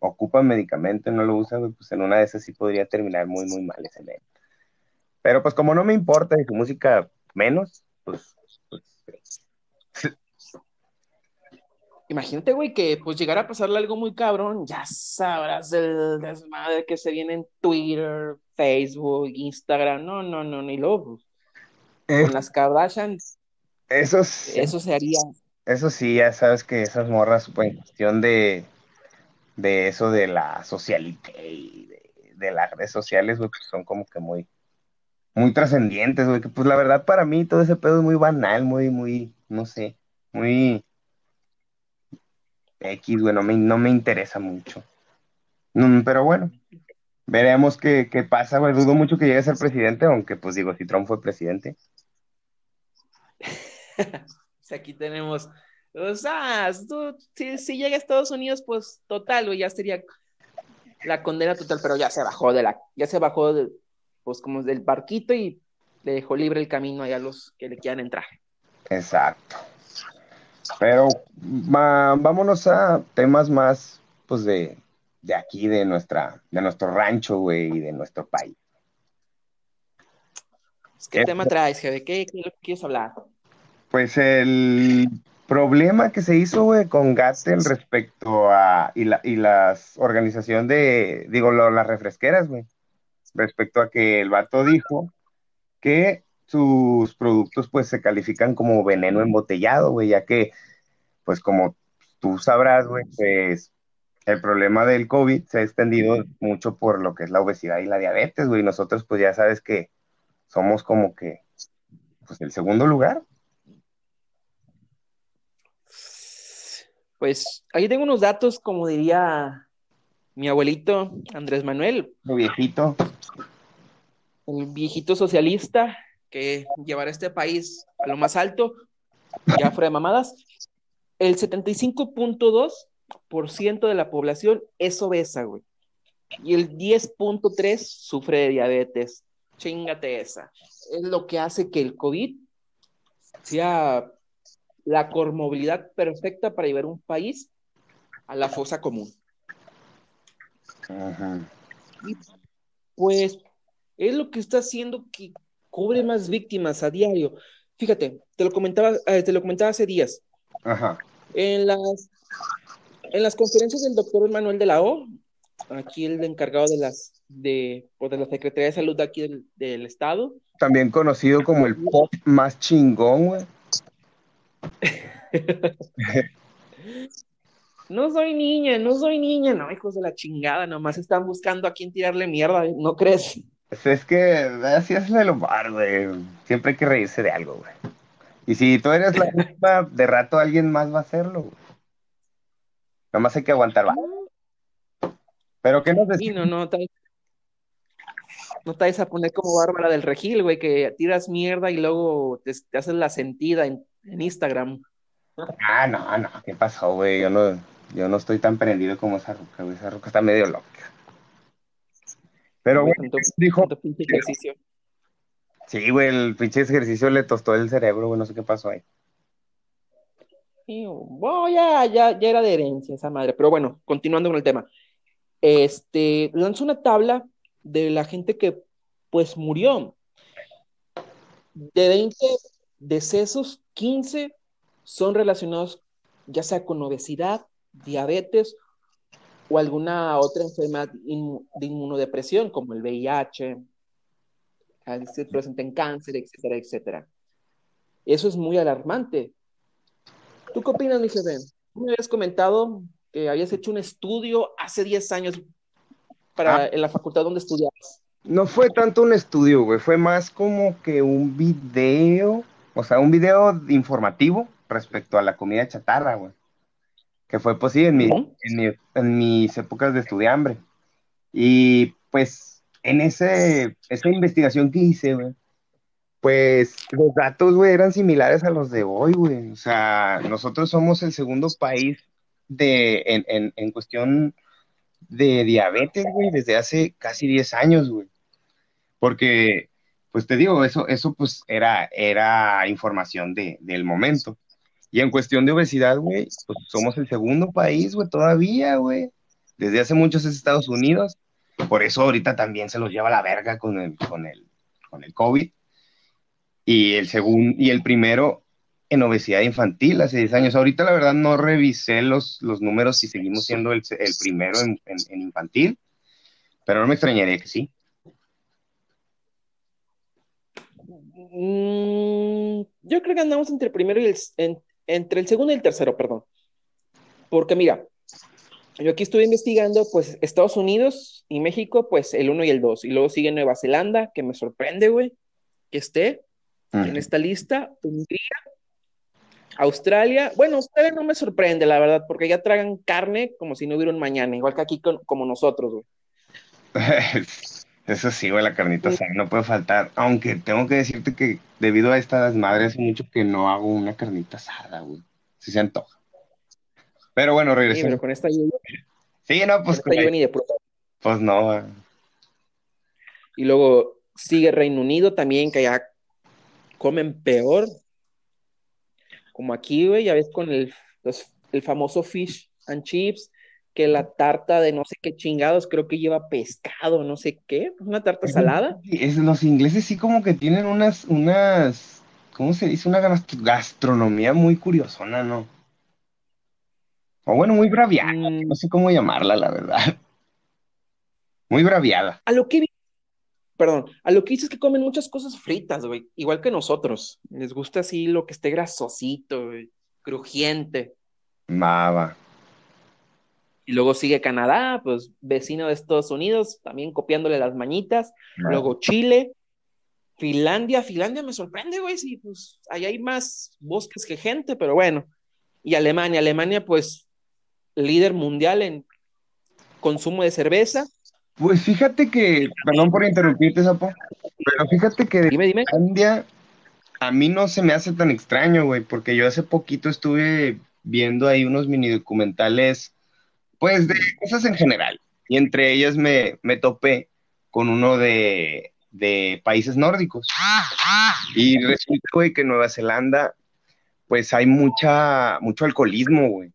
ocupa medicamento, no lo usa, pues en una de esas sí podría terminar muy, muy mal ese men. Pero pues como no me importa y su música menos, pues... pues Imagínate, güey, que pues llegara a pasarle algo muy cabrón, ya sabrás el desmadre que se viene en Twitter, Facebook, Instagram, no, no, no, ni luego, pues, con las Kardashian, eso, eso se haría. Eso sí, ya sabes que esas morras, pues, en cuestión de, de eso de la socialité y de, las redes sociales, güey, pues son como que muy, muy trascendientes, güey, que pues la verdad para mí todo ese pedo es muy banal, muy, muy, no sé, muy X, güey, no me, no me interesa mucho. Mm, pero bueno, veremos qué, qué pasa, güey, dudo mucho que llegue a ser presidente, aunque pues digo, si Trump fue presidente. <laughs> aquí tenemos o sea, si, llega a Estados Unidos, pues total, güey, ya sería la condena total, pero ya se bajó de la, ya se bajó de, pues como del barquito y le dejó libre el camino a los que le quieran entrar. Exacto. Pero vámonos a temas más, pues de, de aquí, de nuestra, de nuestro rancho, güey, y de nuestro país. ¿Qué tema traes, jefe? ¿Qué, qué quieres hablar? Pues el problema que se hizo, güey, con Gatel respecto a, y, la, y las organización de, digo, las refresqueras, güey, respecto a que el vato dijo que sus productos, pues, se califican como veneno embotellado, güey, ya que, pues, como tú sabrás, güey, pues, el problema del COVID se ha extendido mucho por lo que es la obesidad y la diabetes, güey, nosotros, pues, ya sabes que somos como que, pues, el segundo lugar. Pues ahí tengo unos datos, como diría mi abuelito Andrés Manuel. El viejito. El viejito socialista que llevará este país a lo más alto, ya fuera de mamadas. El 75.2% de la población es obesa, güey. Y el 10.3% sufre de diabetes. Chingate esa. Es lo que hace que el COVID sea la cormovilidad perfecta para llevar un país a la fosa común. pues es lo que está haciendo que cobre más víctimas a diario. Fíjate, te lo comentaba, eh, te lo comentaba hace días. En las, en las conferencias del doctor Manuel de la O, aquí el encargado de las de, pues, de la Secretaría de Salud de aquí del, del estado. También conocido como el pop más chingón, güey. <laughs> no soy niña, no soy niña, no, hijos de la chingada, nomás están buscando a quién tirarle mierda, ¿no crees? Pues es que así es el bar, güey. Siempre hay que reírse de algo, güey. Y si tú eres la misma, <laughs> de rato alguien más va a hacerlo, güey. Nomás hay que aguantar, va. Pero ¿qué nos decís? no, no, te, no te vas a poner como Bárbara del Regil, güey, que tiras mierda y luego te, haces la sentida en, Instagram. Ah, no, no, ¿qué pasó, güey? Yo no, yo no estoy tan prendido como esa ruca, güey. Esa ruca está medio loca. Pero, güey, dijo. Ejercicio. Sí, güey, el pinche ejercicio le tostó el cerebro, güey, no sé qué pasó ahí. Sí, bueno, ya, ya, ya era de herencia esa madre. Pero bueno, continuando con el tema. Este, lanzó una tabla de la gente que, pues, murió. De 20 decesos, 15 son relacionados ya sea con obesidad, diabetes o alguna otra enfermedad de inmunodepresión, como el VIH, se presenta en cáncer, etcétera, etcétera. Eso es muy alarmante. ¿Tú qué opinas, mi jefe? Tú me habías comentado que habías hecho un estudio hace 10 años para, ah. en la facultad donde estudiabas. No fue tanto un estudio, güey, fue más como que un video, o sea, un video informativo respecto a la comida chatarra, güey que fue pues sí, en, en, mis épocas de estudiambre. Y pues en ese, esa investigación que hice, güey, pues los datos, güey, eran similares a los de hoy, güey. O sea, nosotros somos el segundo país de, en, en, en cuestión de diabetes, güey, desde hace casi 10 años, güey. Porque, pues te digo, eso, eso pues era, era información de, del momento. Y en cuestión de obesidad, güey, pues somos el segundo país, güey, todavía, güey. Desde hace muchos es Estados Unidos. Por eso ahorita también se los lleva la verga con el, con el, con el COVID. Y el segundo, y el primero en obesidad infantil hace 10 años. Ahorita la verdad no revisé los, los números si seguimos siendo el, primero en, infantil, pero no me extrañaría que sí. Mm, yo creo que andamos entre el primero y el, entre el segundo y el tercero, perdón. Porque mira, yo aquí estuve investigando, pues Estados Unidos y México, pues el uno y el dos. Y luego sigue Nueva Zelanda, que me sorprende, güey, que esté en esta lista. Hungría, Australia. Bueno, Australia no me sorprende, la verdad, porque ya tragan carne como si no hubiera un mañana, igual que aquí como nosotros, güey. <laughs> Eso sí, güey, la carnita asada no puede faltar. Aunque tengo que decirte que debido a estas madres, hace mucho que no hago una carnita asada, güey. Si se antoja. Pero bueno, regresemos. Sí, pero con esta lluvia. Sí, no, pues. Con esta de Pues no, güey. Y luego sigue Reino Unido también, que ya comen peor. Como aquí, güey, ya ves con el, el famoso fish and chips, que la tarta de no sé qué chingados, creo que lleva pescado, no sé qué, una tarta salada. Es, los ingleses sí como que tienen unas, unas, ¿cómo se dice? Una gastronomía muy curiosona, ¿no? O bueno, muy braviada, mm. no sé cómo llamarla, la verdad. Muy braviada. A lo que perdón, a lo que dices que comen muchas cosas fritas, güey, igual que nosotros. Les gusta así lo que esté grasosito, crujiente. Mava. Y luego sigue Canadá, pues vecino de Estados Unidos, también copiándole las mañitas. Luego Chile, Finlandia. Finlandia me sorprende, güey, sí, pues ahí hay más bosques que gente, pero bueno. Y Alemania, Alemania, pues líder mundial en consumo de cerveza. Pues fíjate que, perdón por interrumpirte, Sapo, pero fíjate que de Finlandia a mí no se me hace tan extraño, güey, porque yo hace poquito estuve viendo ahí unos mini documentales pues de cosas en general. Y entre ellas me, me topé con uno de, de, países nórdicos. Y resulta, güey, que en Nueva Zelanda, pues hay mucha, mucho alcoholismo, güey.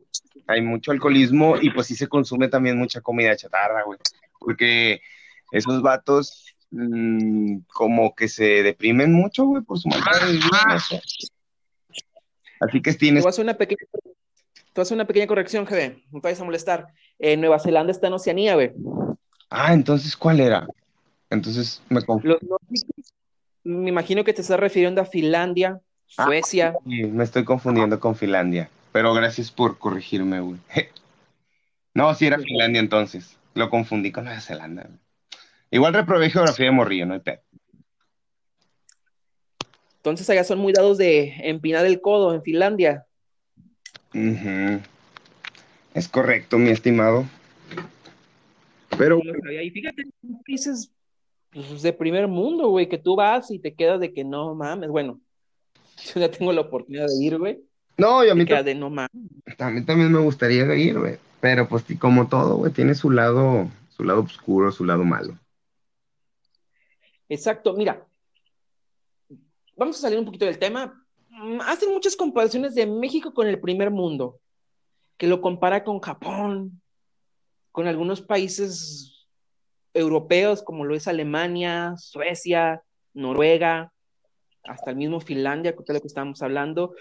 Hay mucho alcoholismo y pues sí se consume también mucha comida chatarra, güey. Porque esos vatos mmm, como que se deprimen mucho, güey, por su vivir. Así que tienes... Voy a hacer una pequeña Tú haces una pequeña corrección, GB, no te vayas a molestar. Eh, Nueva Zelanda está en Oceanía, güey. Ah, entonces, ¿cuál era? Entonces me confundo. Me imagino que te estás refiriendo a Finlandia, ah, Suecia. sí, me estoy confundiendo con Finlandia. Pero gracias por corregirme, güey. <laughs> no, sí era Finlandia entonces. Lo confundí con Nueva Zelanda. Igual reprobé geografía de morrillo, no hay pedo. Entonces allá son muy dados de empinar el codo en Finlandia. Es correcto, mi estimado. Pero. Y fíjate, dices pues, de primer mundo, güey, que tú vas y te quedas de que no mames. Bueno, <laughs> yo ya tengo la oportunidad de ir, güey. No, y a mí, de no mames. a mí también me gustaría ir, güey. Pero pues como todo, güey, tiene su lado, su lado oscuro, su lado malo. Exacto, mira. Vamos a salir un poquito del tema, hacen muchas comparaciones de México con el primer mundo, que lo compara con Japón, con algunos países europeos como lo es Alemania, Suecia, Noruega, hasta el mismo Finlandia, que es lo que estamos hablando.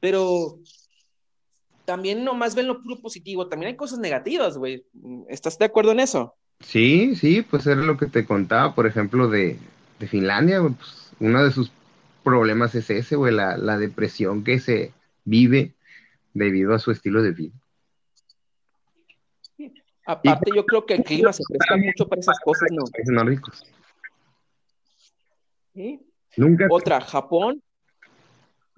Pero también nomás ven lo puro positivo, también hay cosas negativas, güey. ¿Estás de acuerdo en eso? Sí, sí, pues era lo que te contaba, por ejemplo, de, de Finlandia, pues una de sus problemas es ese, güey, la, la depresión que se vive debido a su estilo de vida. Aparte, yo creo que el clima se presta mucho para esas cosas, ¿no? Países ricos. ¿Sí? Nunca. Otra, Japón.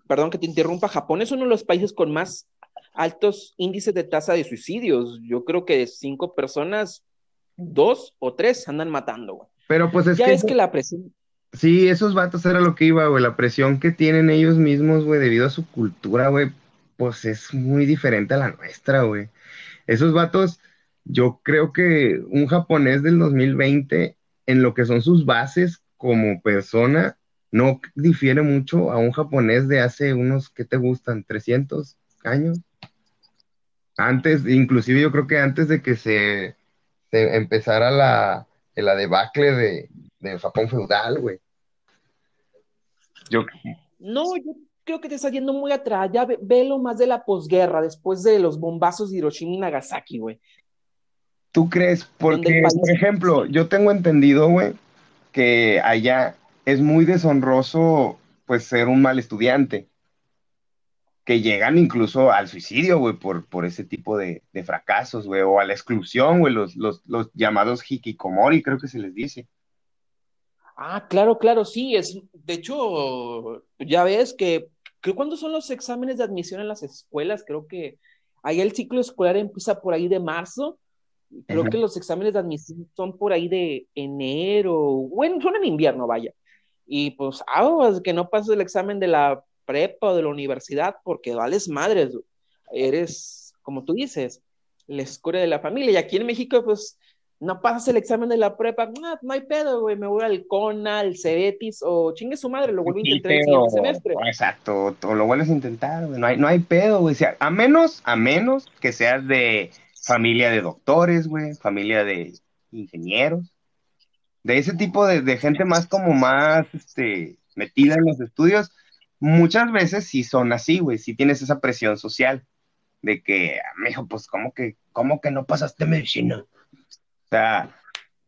Perdón que te interrumpa. Japón es uno de los países con más altos índices de tasa de suicidios. Yo creo que de cinco personas, dos o tres andan matando, güey. Pero pues es ya es que la presión. Sí, esos vatos era lo que iba, güey. La presión que tienen ellos mismos, güey, debido a su cultura, güey, pues es muy diferente a la nuestra, güey. Esos vatos, yo creo que un japonés del 2020, en lo que son sus bases como persona, no difiere mucho a un japonés de hace unos, ¿qué te gustan? ¿300 años? Antes, inclusive yo creo que antes de que se, empezara la, la debacle de, de Japón feudal, güey. Yo... No, yo creo que te está yendo muy atrás. Ya ve, lo más de la posguerra, después de los bombazos de Hiroshima y Nagasaki, güey. ¿Tú crees? Porque, por ejemplo, yo tengo entendido, güey, que allá es muy deshonroso, pues, ser un mal estudiante. Que llegan incluso al suicidio, güey, por, por ese tipo de, de fracasos, güey, o a la exclusión, güey, los, los, los llamados hikikomori, creo que se les dice. Ah, claro, claro, sí, es, de hecho, ya ves que, creo cuando son los exámenes de admisión en las escuelas, creo que ahí el ciclo escolar empieza por ahí de marzo, creo que los exámenes de admisión son por ahí de enero, bueno, son en invierno, vaya, y pues aguas que no pases el examen de la prepa o de la universidad porque vales madres, eres, como tú dices, la escuela de la familia, y aquí en México, pues, no pasas el examen de la prepa, no, no hay pedo, güey, me voy al CONA, al CEBETIS, o chingue su madre, lo vuelvo a intentar el siguiente semestre. Exacto, o lo vuelves a intentar, güey, no hay, no hay pedo, güey, a menos, a menos que seas de familia de doctores, güey, familia de ingenieros, de ese tipo de, gente más como más, este, metida en los estudios, muchas veces sí son así, güey, sí tienes esa presión social de que, ah, mijo, pues, ¿cómo que, cómo que no pasaste medicina? O sea,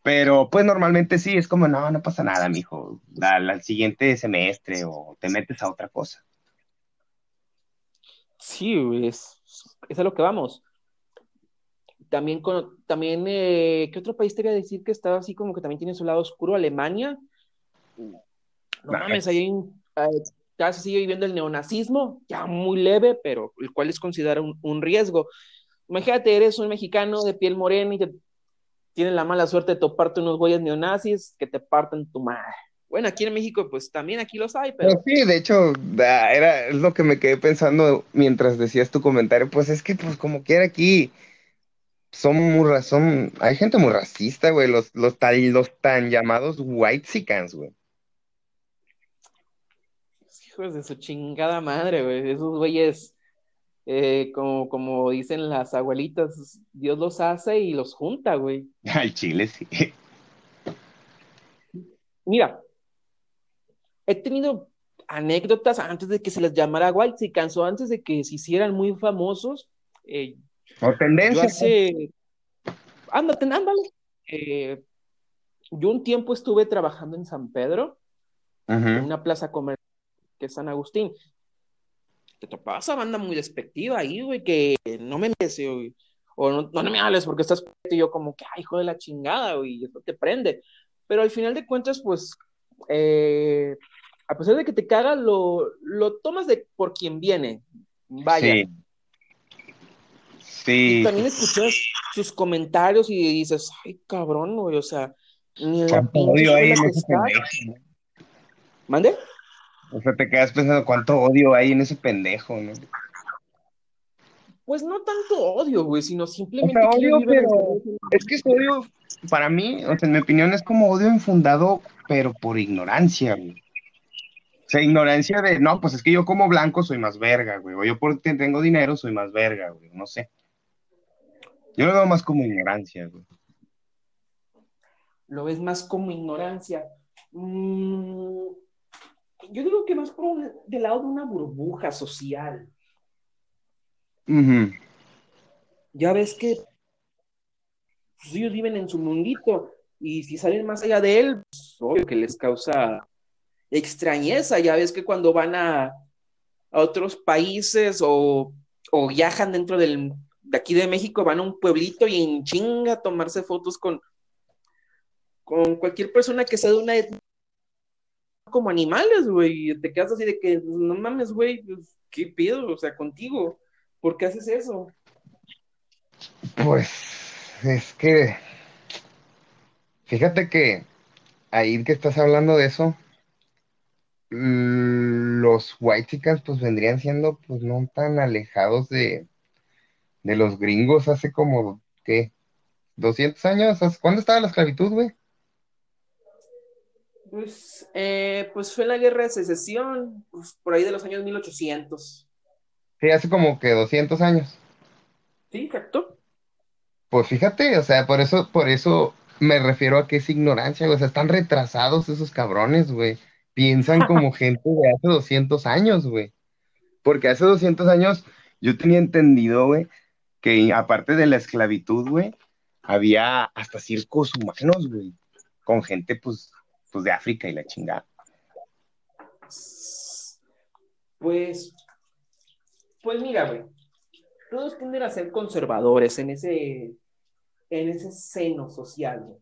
pero pues normalmente sí, es como, no, no pasa nada, mijo, al, al siguiente semestre o te metes a otra cosa. Sí, es, es a lo que vamos. También, con, también eh, ¿qué otro país te voy a decir que estaba así como que también tiene su lado oscuro? Alemania. No mames, ahí ya se sigue viviendo el neonazismo, ya muy leve, pero el cual es considerado un, un riesgo. Imagínate, eres un mexicano de piel morena y te tienen la mala suerte de toparte unos güeyes neonazis que te parten tu madre. Bueno, aquí en México, pues también aquí los hay, pero. sí, de hecho, era es lo que me quedé pensando mientras decías tu comentario. Pues es que, pues, como quiera aquí, son muy razón. Hay gente muy racista, güey. Los, los, los tan llamados white sicans, güey. Hijos de su chingada madre, güey. Esos güeyes eh, como, como dicen las abuelitas, Dios los hace y los junta, güey. <laughs> Al chile, sí. Mira, he tenido anécdotas antes de que se les llamara White si cansó antes de que se hicieran muy famosos. Eh, o tendencia. Yo hace... Ándate, ándale. Eh, yo un tiempo estuve trabajando en San Pedro, en una plaza comercial que es San Agustín te topaba esa banda muy despectiva ahí, güey, que no me metes, o no, no, me hables porque estás y yo como que, ay, hijo de la chingada, güey, eso te prende. Pero al final de cuentas, pues, eh, a pesar de que te caga, lo, lo tomas de por quien viene. Vaya. Sí. Sí. Y también escuchas sus comentarios y dices, ay, cabrón, güey, o sea, ni la ahí ¿Mande? O sea, te quedas pensando cuánto odio hay en ese pendejo, ¿no? Pues no tanto odio, güey, sino simplemente. odio, pero es que es odio, para mí, o sea, en mi opinión, es como odio infundado, pero por ignorancia, güey. O sea, ignorancia de, no, pues es que yo como blanco soy más verga, güey. O yo porque tengo dinero soy más verga, güey. No sé. Yo lo veo más como ignorancia, güey. Lo ves más como ignorancia. Mmm yo digo que más por del lado de una burbuja social. Ya ves que pues, ellos viven en su mundito y si salen más allá de él, pues, obvio que les causa extrañeza. Ya ves que cuando van a, a otros países o, o, viajan dentro del, de aquí de México, van a un pueblito y en chinga a tomarse fotos con, con cualquier persona que sea de una como animales, güey, te quedas así de que, no mames, güey, pues, ¿qué pido? O sea, contigo, ¿por qué haces eso? Pues, es que, fíjate que ahí que estás hablando de eso, los white pues vendrían siendo, pues, no tan alejados de, de los gringos hace como, ¿qué? ¿200 años? ¿Cuándo estaba la esclavitud, güey? Pues, eh, pues fue la guerra de secesión, pues, por ahí de los años 1800. Sí, hace como que 200 años. Sí, exacto. Pues fíjate, o sea, por eso, por eso me refiero a que es ignorancia, güey. O sea, están retrasados esos cabrones, güey. Piensan como <laughs> gente de hace 200 años, güey. Porque hace 200 años yo tenía entendido, güey, que aparte de la esclavitud, güey, había hasta circos humanos, güey. Con gente, pues, pues de África y la chingada. Pues, pues mira, güey, todos tienden a ser conservadores en ese, en ese seno social, güey.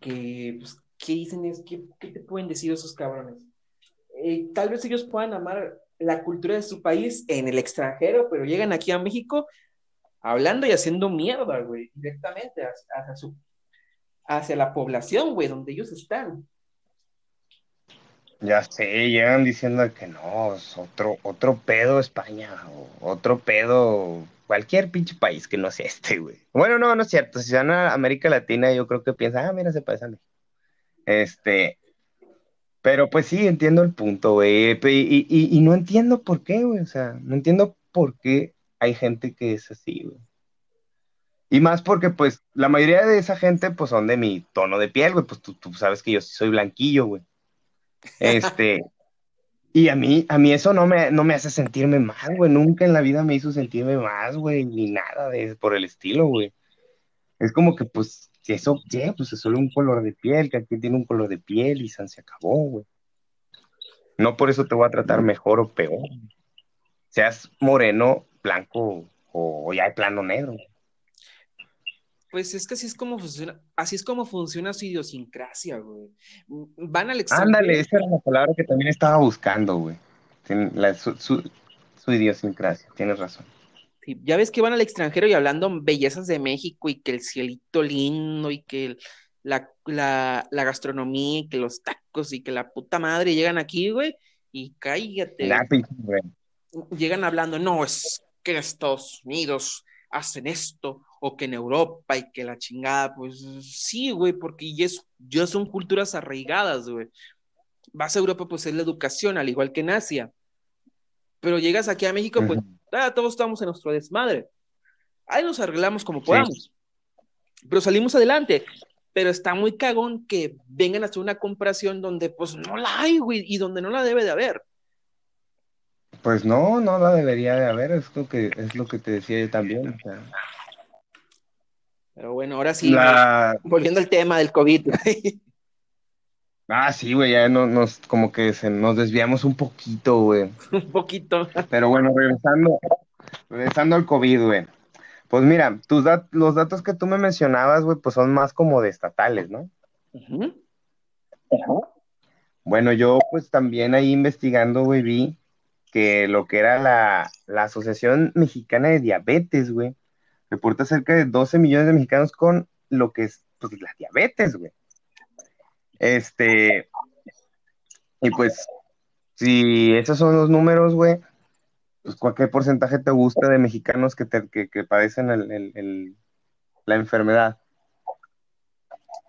Que, pues, ¿qué dicen? Es, ¿qué, ¿Qué te pueden decir esos cabrones? Eh, tal vez ellos puedan amar la cultura de su país en el extranjero, pero llegan aquí a México hablando y haciendo mierda, güey, directamente hacia su hacia la población, güey, donde ellos están. Ya sé, llegan diciendo que no, otro, otro pedo España, o otro pedo cualquier pinche país que no sea este, güey. Bueno, no, no es cierto. Si van a América Latina, yo creo que piensan, ah, mira, se parece a mí. Este, pero pues sí, entiendo el punto, güey. Y, y, y, no entiendo por qué, güey. O sea, no entiendo por qué hay gente que es así, güey. Y más porque, pues, la mayoría de esa gente, pues, son de mi tono de piel, güey. Pues tú, tú sabes que yo soy blanquillo, güey. Este, <laughs> y a mí, a mí eso no me, no me hace sentirme mal, güey. Nunca en la vida me hizo sentirme más, güey, ni nada de por el estilo, güey. Es como que, pues, si eso, yeah, pues es solo un color de piel, que aquí tiene un color de piel y se acabó, güey. No por eso te voy a tratar mejor o peor. Seas moreno, blanco o ya de plano negro. Pues es que así es como funciona, así es como funciona su idiosincrasia, güey. Van al extranjero. Ándale, esa era la palabra que también estaba buscando, güey. su, idiosincrasia, tienes razón. Sí, ya ves que van al extranjero y hablando bellezas de México y que el cielito lindo y que la, la, gastronomía y que los tacos y que la puta madre llegan aquí, güey, y cállate. güey. Llegan hablando, no, es que en Estados Unidos hacen esto o que en Europa y que la chingada, pues sí, güey, porque ya, ya son culturas arraigadas, güey. Vas a Europa, pues es la educación, al igual que en Asia. Pero llegas aquí a México, pues ah, todos estamos en nuestro desmadre. Ahí nos arreglamos como podamos. Pero salimos adelante. Pero está muy cagón que vengan a hacer una comparación donde pues no la hay, güey, y donde no la debe de haber. Pues no, no la debería de haber, es lo que, es lo que te decía yo también. O sea. Pero bueno, ahora sí, volviendo al tema del COVID. ah, sí, güey, ya no, nos, como que se, nos desviamos un poquito, güey. <laughs> un poquito. Pero bueno, regresando, regresando al COVID, güey. Pues mira, tus los datos que tú me mencionabas, güey, pues son más como de estatales, ¿no? Bueno, yo pues también ahí investigando, güey, vi que lo que era la, la Asociación Mexicana de Diabetes, güey, reporta cerca de 12 millones de mexicanos con lo que es pues, la diabetes, güey. Este, y pues, si esos son los números, güey, pues cualquier porcentaje te gusta de mexicanos que, que, padecen la enfermedad.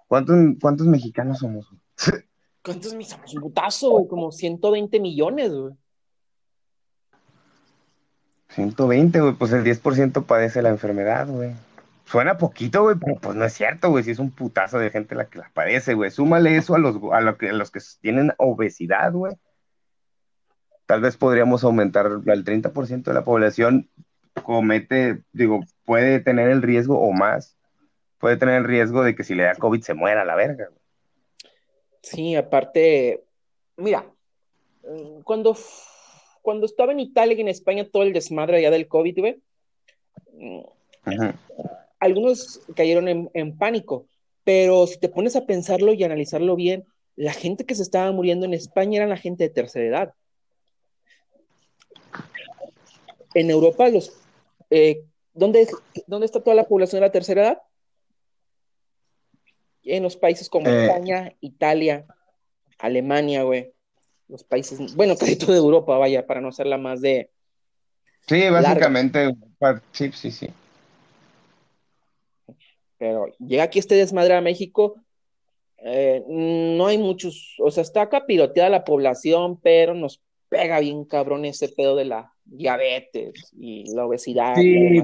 ¿Cuántos, ¿Cuántos mexicanos somos? <laughs> ¿Cuántos somos? Un putazo, güey, como 120 millones, güey. 120, güey, pues el 10% padece la enfermedad, güey. Suena poquito, güey, pero pues no es cierto, güey, si es un putazo de gente la que la padece, güey. Súmale eso a los, a, lo que, a los que tienen obesidad, güey. Tal vez podríamos aumentar al 30% de la población comete, digo, puede tener el riesgo o más, puede tener el riesgo de que si le da COVID se muera la verga. Güey. Sí, aparte, mira, cuando cuando estaba en Italia y en España todo el desmadre allá del COVID, güey, algunos cayeron en, pánico, pero si te pones a pensarlo y analizarlo bien, la gente que se estaba muriendo en España era la gente de tercera edad. En Europa, los, eh, ¿dónde, ¿dónde está toda la población de la tercera edad? En los países como eh. España, Italia, Alemania, güey los países, bueno, casi toda Europa, vaya, para no hacerla más de... Sí, básicamente, sí, sí, sí. Pero llega aquí este desmadre a México, eh, no hay muchos, o sea, está acá piloteada la población, pero nos pega bien cabrón ese pedo de la diabetes y la obesidad. Sí,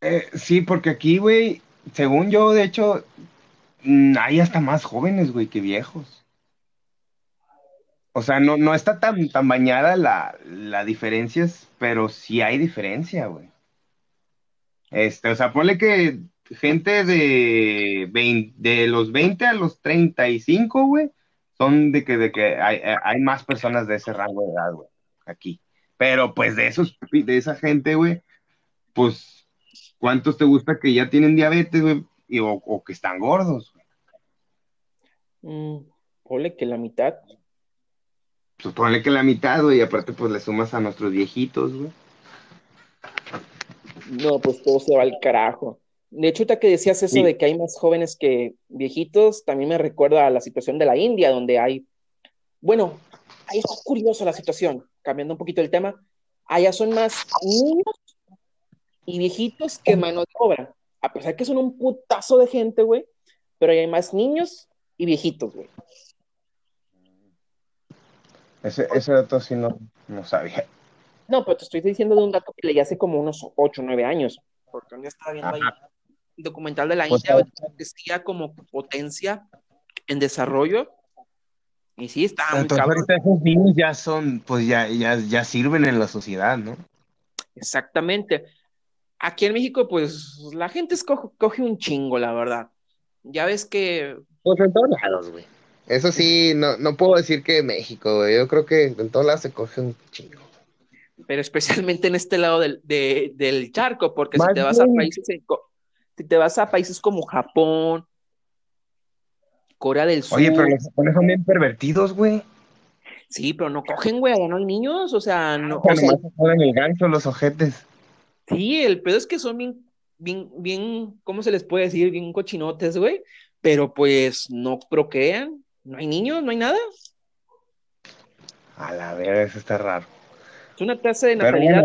eh, sí porque aquí, güey, según yo, de hecho, mm, hay hasta más jóvenes, güey, que viejos. O sea, no, no está tan, tan bañada la, diferencias, pero sí hay diferencia, güey. Este, o sea, ponle que gente de, de los 20 a los 35, güey, son de que, de que hay, hay, más personas de ese rango de edad, güey, aquí. Pero pues de esos, de esa gente, güey, pues, ¿cuántos te gusta que ya tienen diabetes, güey? o, que están gordos, güey? Mm, ponle que la mitad supone que la mitad, güey, y aparte pues le sumas a nuestros viejitos, güey. No, pues todo se va al carajo. De hecho, ahorita que decías eso de que hay más jóvenes que viejitos, también me recuerda a la situación de la India, donde hay, bueno, ahí está curiosa la situación, cambiando un poquito el tema, allá son más niños y viejitos que mano de obra, a pesar que son un putazo de gente, güey, pero hay más niños y viejitos, güey. Ese, ese dato sí no, no sabía. No, pero te estoy diciendo de un dato que leí hace como unos 8 o 9 años, porque un estaba viendo ahí un documental de la pues India, decía como potencia en desarrollo, y sí, está Entonces, ahorita esos niños ya son, pues ya, ya, ya sirven en la sociedad, ¿no? Exactamente. Aquí en México, pues la gente coge un chingo, la verdad. Ya ves que. Pues en todos lados, güey. Eso sí, no, no puedo decir que México, güey. Yo creo que en todos lados se coge un chingo. Pero especialmente en este lado del, del charco, porque si te vas a países, si te vas a países como Japón, Corea del Sur. Oye, pero los japoneses son bien pervertidos, güey. Sí, pero no cogen, güey, allá no hay niños, o sea, no. O sea, el gancho, los ojetes. Sí, el pedo es que son bien, bien, bien, ¿cómo se les puede decir? Bien cochinotes, güey. Pero pues no procrean, no hay niños, no hay nada. A la vez, eso está raro. Es una tasa de natalidad.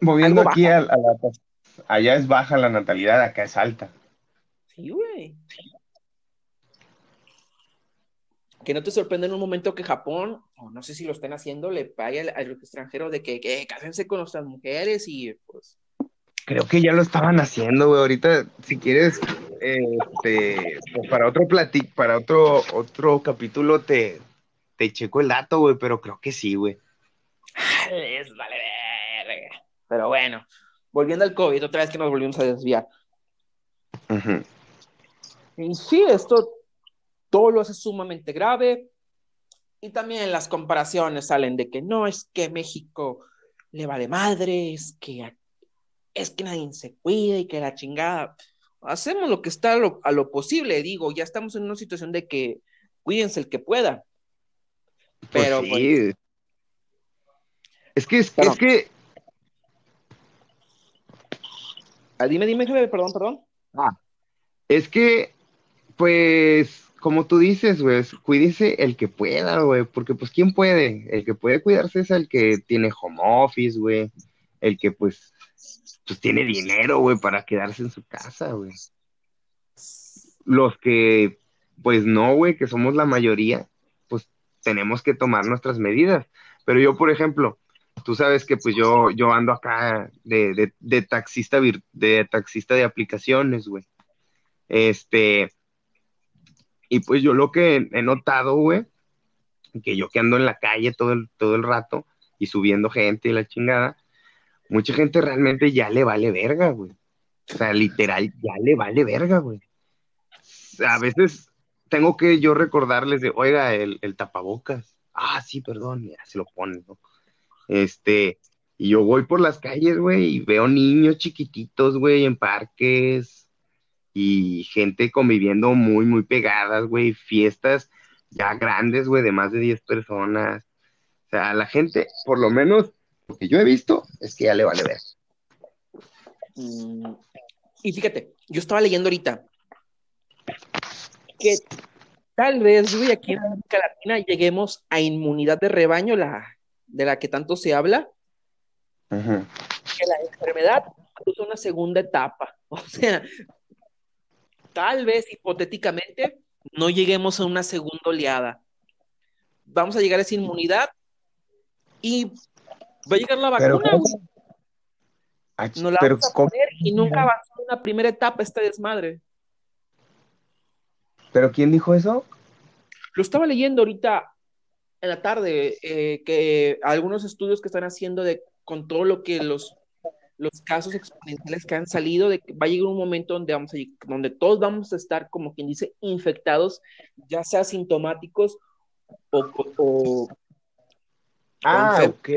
Pero aquí a, la. Allá es baja la natalidad, acá es alta. Sí, güey. que no te sorprenda en un momento que Japón, o no sé si lo estén haciendo, le pague al, extranjero de que, que cásense con nuestras mujeres y pues. Creo que ya lo estaban haciendo, güey. Ahorita, si quieres, este, pues para otro platic, para otro, otro capítulo te, te checo el dato, güey, pero creo que sí, güey. vale Pero bueno, volviendo al COVID, otra vez que nos volvimos a desviar. Y sí, esto todo lo hace sumamente grave. Y también las comparaciones salen de que no, es que México le vale madre, es que, es que nadie se cuida y que la chingada. Hacemos lo que está a lo, posible, digo, ya estamos en una situación de que cuídense el que pueda. Pues Pero pues, es que es, es que ah, dime, dime, perdón, perdón. Ah, es que, pues, como tú dices, güey, cuídese el que pueda, güey, porque pues ¿quién puede? El que puede cuidarse es el que tiene home office, güey, el que pues, pues tiene dinero, güey, para quedarse en su casa, güey. Los que, pues no, güey, que somos la mayoría, pues tenemos que tomar nuestras medidas. Pero yo, por ejemplo, tú sabes que pues yo, yo ando acá de, de, de taxista, de taxista de aplicaciones, güey. Este, y pues yo lo que he notado, güey, que yo que ando en la calle todo el, todo el rato y subiendo gente y la chingada, mucha gente realmente ya le vale verga, güey. O sea, literal, ya le vale verga, güey. A veces tengo que yo recordarles de, oiga, el, tapabocas. Ah, sí, perdón, ya se lo ponen, ¿no? Este, y yo voy por las calles, güey, y veo niños chiquititos, güey, en parques, y gente conviviendo muy, muy pegadas, güey, fiestas ya grandes, güey, de más de 10 personas. O sea, la gente, por lo menos, lo que yo he visto es que ya le vale ver. Mm, y fíjate, yo estaba leyendo ahorita que tal vez, güey, aquí en América Latina lleguemos a inmunidad de rebaño, la, de la que tanto se habla. Que la enfermedad es una segunda etapa. <laughs> O sea, tal vez hipotéticamente no lleguemos a una segunda oleada. Vamos a llegar a esa inmunidad y va a llegar la vacuna. no la vamos a poner y nunca va a ser una primera etapa este desmadre. ¿Pero quién dijo eso? Lo estaba leyendo ahorita en la tarde, eh, que algunos estudios que están haciendo de con todo lo que los los casos exponenciales que han salido, de que va a llegar un momento donde, vamos a, donde todos vamos a estar, como quien dice, infectados, ya sea sintomáticos o... ah, ok.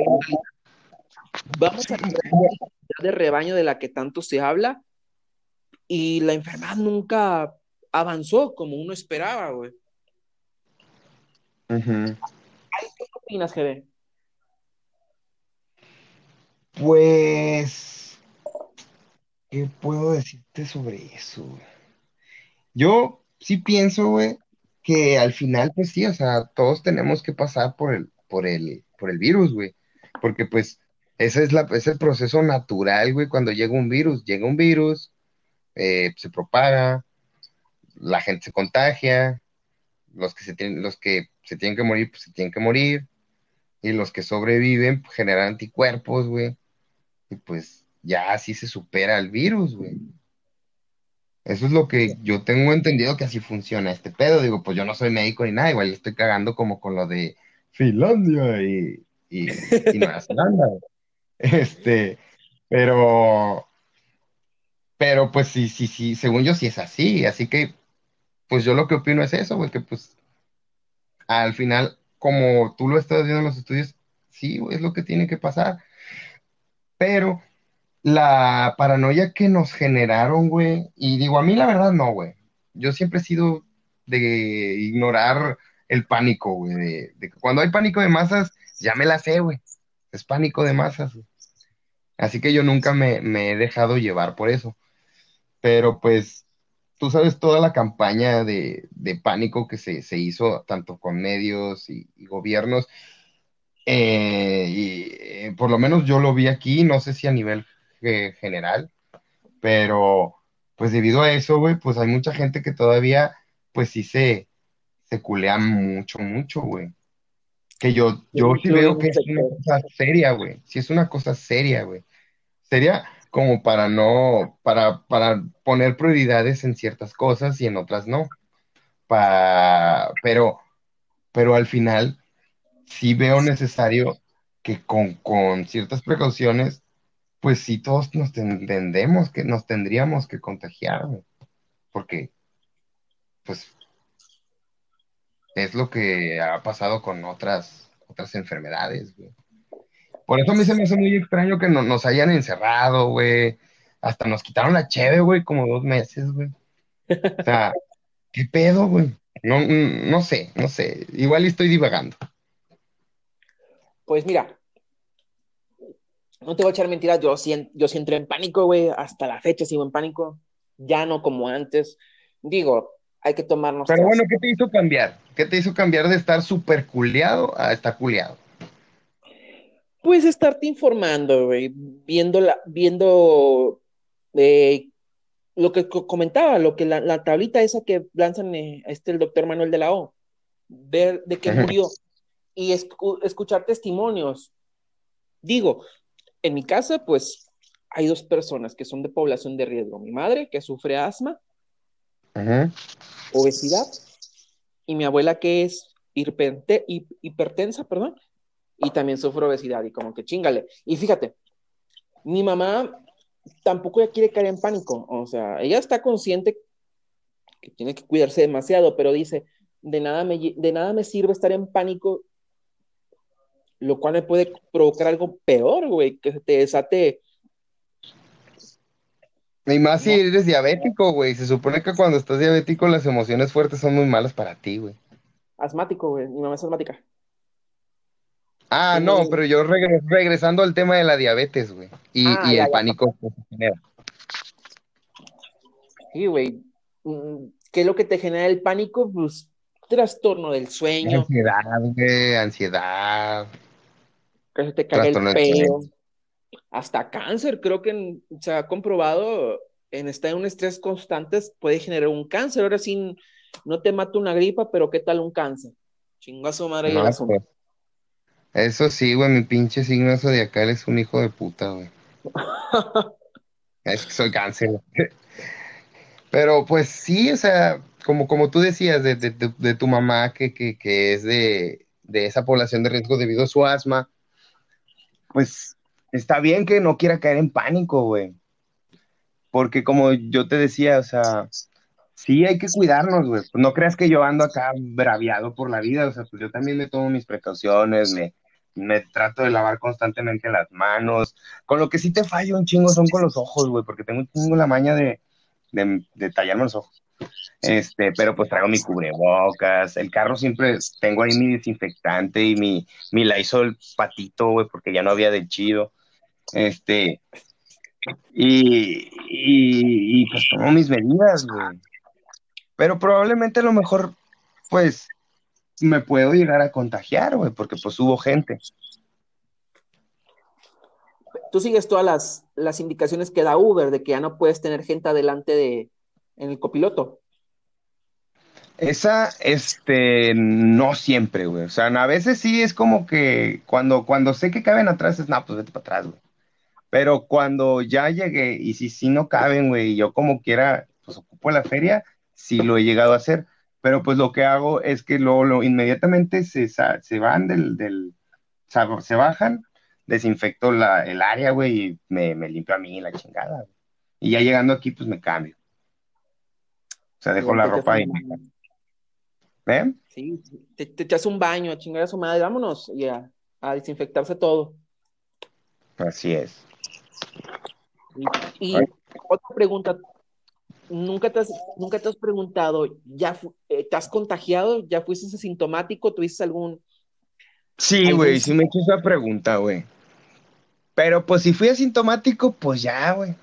Vamos a tener de rebaño de la que tanto se habla y la enfermedad nunca avanzó como uno esperaba, güey. ¿Qué opinas, GB? Pues ¿Qué puedo decirte sobre eso, Yo sí pienso, güey, que al final, pues sí, o sea, todos tenemos que pasar por el, por el, por el virus, güey. Porque pues ese es, la, es el proceso natural, güey, cuando llega un virus. Llega un virus, eh, se propaga, la gente se contagia, los que se tienen, los que se tienen que morir, pues se tienen que morir. y los que sobreviven generan anticuerpos, güey. Y pues ya así se supera el virus, güey. Eso es lo que yo tengo entendido que así funciona este pedo. Digo, pues yo no soy médico ni nada, igual estoy cagando como con lo de Finlandia y, y, <laughs> Nueva Zelanda. <laughs> Este, pero, pero pues sí, sí, sí, según yo sí es así. Así que, pues yo lo que opino es eso, güey, que pues al final, como tú lo estás viendo en los estudios, sí, es lo que tiene que pasar. Pero la paranoia que nos generaron, güey, y digo, a mí la verdad no, güey. Yo siempre he sido de ignorar el pánico, güey, de, que cuando hay pánico de masas, ya me la sé, güey. Es pánico de masas. Así que yo nunca me, he dejado llevar por eso. Pero pues, tú sabes toda la campaña de, pánico que se, hizo tanto con medios y gobiernos. Eh, y eh, por lo menos yo lo vi aquí, no sé si a nivel general, pero pues debido a eso, güey, pues hay mucha gente que todavía, pues sí se, se culea mucho, mucho, güey. Que yo, yo sí veo que es una cosa seria, güey. Sí es una cosa seria, güey. Seria como para no, para, para poner prioridades en ciertas cosas y en otras no. Pa, pero, pero al final sí veo necesario que con, con ciertas precauciones pues sí, todos nos entendemos que nos tendríamos que contagiar, porque pues es lo que ha pasado con otras, otras enfermedades, güey. Por eso a mí se me hace muy extraño que no, nos hayan encerrado, güey. Hasta nos quitaron la cheve, güey, como dos meses, güey. O sea, <laughs> ¿qué pedo, güey? No, no sé, no sé. Igual estoy divagando. Pues mira, no te voy a echar mentiras, yo sí, yo sí en pánico, güey, hasta la fecha sigo en pánico, ya no como antes. Digo, hay que tomarnos... Pero bueno, ¿qué te hizo cambiar? ¿Qué te hizo cambiar de estar súper culeado a estar culeado? Pues estarte informando, güey, viendo, la, viendo eh, lo que comentaba, lo que la, tablita esa que lanzan eh, este el doctor Manuel de la O, ver de qué murió y escuchar testimonios. Digo, en mi casa, pues hay dos personas que son de población de riesgo. Mi madre, que sufre asma, obesidad, y mi abuela, que es hipertensa, perdón, y también sufre obesidad, y como que chingale. Y fíjate, mi mamá tampoco ya quiere caer en pánico, o sea, ella está consciente que tiene que cuidarse demasiado, pero dice, de nada me, de nada me sirve estar en pánico lo cual me puede provocar algo peor, güey, que se te desate. Y más si eres diabético, güey. Se supone que cuando estás diabético las emociones fuertes son muy malas para ti, güey. Asmático, güey. Mi mamá es asmática. Ah, no, pero yo regresando al tema de la diabetes, güey. Y, ah, el pánico que se genera. Sí, güey. Mm, ¿Qué es lo que te genera el pánico? Pues trastorno del sueño. Ansiedad, güey, ansiedad que se te cae el pelo, hasta cáncer, creo que se ha comprobado en estar en un estrés constante puede generar un cáncer. Ahora sí, no te mata una gripa, pero ¿qué tal un cáncer? Chingazo madre y pues, Eso sí, güey, mi pinche signo zodiacal es un hijo de puta, güey. <laughs> es que soy cáncer. pero pues sí, o sea, como, como tú decías de, tu mamá que, que es de, de, esa población de riesgo debido a su asma, pues está bien que no quiera caer en pánico, güey. Porque como yo te decía, o sea, sí hay que cuidarnos, güey. No creas que yo ando acá braviado por la vida, o sea, pues yo también me tomo mis precauciones, me, me trato de lavar constantemente las manos. Con lo que sí te fallo un chingo son con los ojos, güey, porque tengo la maña de, de, de tallarme los ojos. Este, pero pues traigo mi cubrebocas, el carro siempre tengo ahí mi desinfectante y mi, mi el patito, güey, porque ya no había de chido. Este, y, y, pues tomo mis medidas, güey. Pero probablemente a lo mejor, pues, me puedo llegar a contagiar, güey, porque pues hubo gente. Tú sigues todas las, las indicaciones que da Uber de que ya no puedes tener gente adelante de, en el copiloto. Esa, este, no siempre, güey. O sea, a veces sí es como que cuando, cuando sé que caben atrás, es, no, pues vete para atrás, güey. Pero cuando ya llegué y si sí no caben, güey, y yo como quiera, pues ocupo la feria, sí lo he llegado a hacer. Pero pues lo que hago es que luego lo, inmediatamente se, se van del, del, se bajan, desinfecto la, el área, güey, y me, me limpio a mí la chingada. güey. Y ya llegando aquí, pues me cambio. O sea, dejo la ropa ahí. ¿Eh? Sí, te, te echas un baño, a chingar a su madre, vámonos, y a, a desinfectarse todo. Así es. Y, otra pregunta, ¿nunca te has, nunca te has preguntado, ya eh, te has contagiado? ¿Ya fuiste asintomático? ¿Tuviste algún, Sí, güey, sí me he hecho esa pregunta, güey. Pero pues si fui asintomático, pues ya, güey.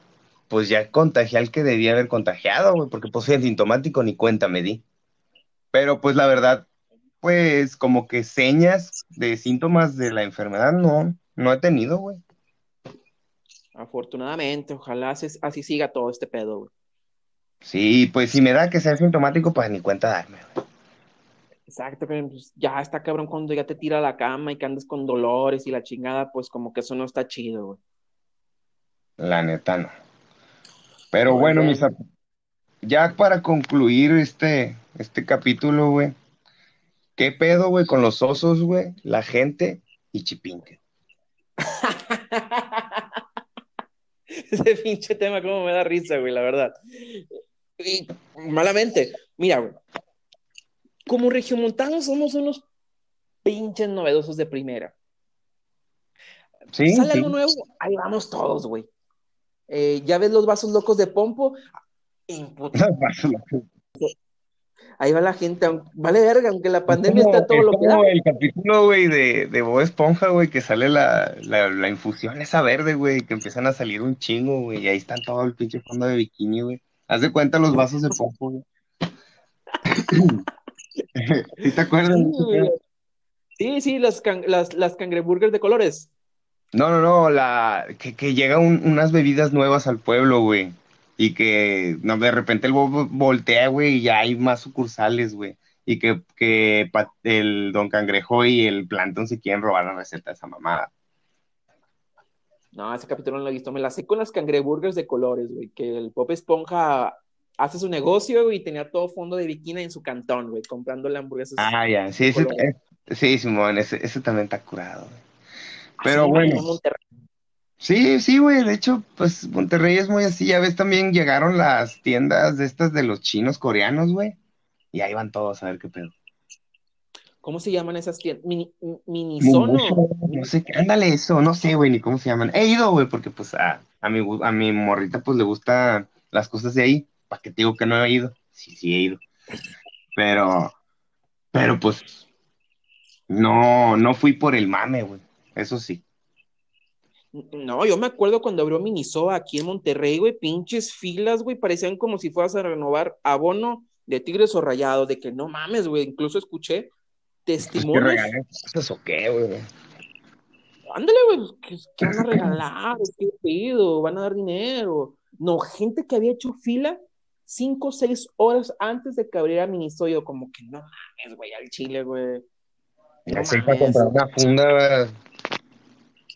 Pues ya contagié al que debía haber contagiado, güey, porque pues fui asintomático, ni cuenta me di. Pero pues la verdad, pues como que señas de síntomas de la enfermedad no, no he tenido, güey. Afortunadamente, ojalá así, así siga todo este pedo, güey? Sí, pues si me da que sea asintomático, pues ni cuenta darme, güey. Exacto, pero pues, ya está cabrón cuando ya te tira a la cama y que andes con dolores y la chingada, pues como que eso no está chido, güey. La neta no. Pero bueno, mis ap- ya para concluir este, este capítulo, güey, ¿qué pedo, güey, con los osos, güey, la gente y Chipinque? <laughs> <laughs> Ese pinche tema como me da risa, güey, la verdad. Y malamente, mira, güey, como regiomontanos somos unos pinches novedosos de primera. Sí, Sale sí. algo nuevo, ahí vamos todos, güey. Eh, ya ves los vasos locos de Pompo, <laughs> Input. Ahí va la gente, aunque- vale verga, aunque la pandemia como, está todo es lo que da. el capítulo, güey, de, de Bob Esponja, güey, que sale la, la, la infusión esa verde, güey, que empiezan a salir un chingo, güey, y ahí están todo el pinche fondo de bikini, güey. Haz de cuenta los vasos de pompo, güey. <laughs> ¿Sí te acuerdas? Sí, sí, las, can- las, las cangreburgers de colores. No, no, no, la, que, que llegan un- unas bebidas nuevas al pueblo, güey, y que no, de repente el Bob voltea, güey, y ya hay más sucursales, güey, y que, que el Don Cangrejo y el Plantón se quieren robar la receta de esa mamada. No, ese capítulo no lo he visto. Me la sé con las cangreburgers de colores, güey. Que el Pop Esponja hace su negocio güey, y tenía todo fondo de bikini en su cantón, güey, comprando las hamburguesas. Ah, ya, sí, ese, eh, sí, Simón, ese, ese también está curado, güey. Así Pero me bueno. Sí, sí, güey, de hecho, pues Monterrey es muy así, ya ves, también llegaron las tiendas de estas de los chinos coreanos, güey, y ahí van todos a ver qué pedo. ¿Cómo se llaman esas tiendas? Mini, Minisono. No sé, qué, ándale eso, no sé, güey, ni cómo se llaman. He ido, güey, porque pues a, a mi, a mi morrita pues le gustan las cosas de ahí, para que te digo que no he ido, sí, sí he ido, pero, pero pues, no, no fui por el mame, güey, eso sí. No, yo me acuerdo cuando abrió Miniso aquí en Monterrey, güey, pinches filas, güey, parecían como si fueras a renovar abono de Tigres o Rayados, de que no mames, güey, incluso escuché Pues, ¿qué testimonios. regalan cosas o qué, güey? Ándale, güey, ¿qué, qué van a regalar? ¿Qué pido? ¿Van a dar dinero? No, gente que había hecho fila cinco o seis horas antes de que abriera Miniso, yo como que no mames, güey, al Chile, güey. No Ya sé para comprar una funda,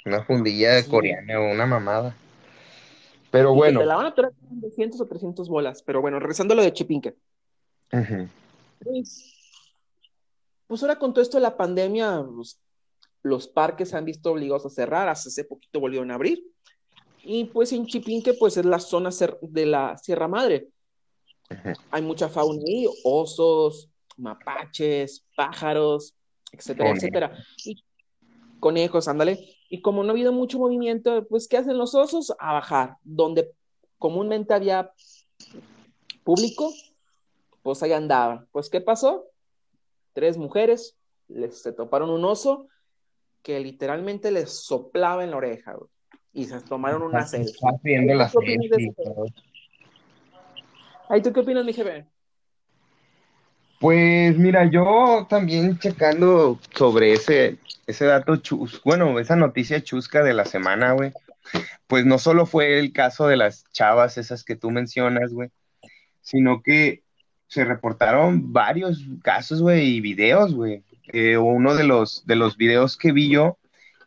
una fundilla Sí. coreana o una mamada. Pero Y bueno. te la van a con 200 o 300 bolas. Pero bueno, regresando a lo de Chipinque. Pues, pues ahora con todo esto de la pandemia, pues, los parques se han visto obligados a cerrar, hasta hace poquito volvieron a abrir. Y pues en Chipinque, pues es la zona de la Sierra Madre. Hay mucha fauna ahí, osos, mapaches, pájaros, etcétera, etcétera. Y conejos, ándale. Y como no ha habido mucho movimiento, pues ¿qué hacen los osos? A bajar. Donde comúnmente había público, pues ahí andaban. Pues ¿qué pasó? Tres mujeres les se toparon un oso que literalmente les soplaba en la oreja, güey, y se tomaron una selfie. Viendo ¿Tú qué opinas de selfie y eso? todo. Ay, ¿tú qué opinas, mi jefe? Pues mira, yo también checando sobre ese, ese dato chus, bueno, esa noticia chusca de la semana, güey. Pues no solo fue el caso de las chavas esas que tú mencionas, güey, sino que se reportaron varios casos, güey, y videos, güey. Eh, uno de los, de los videos que vi yo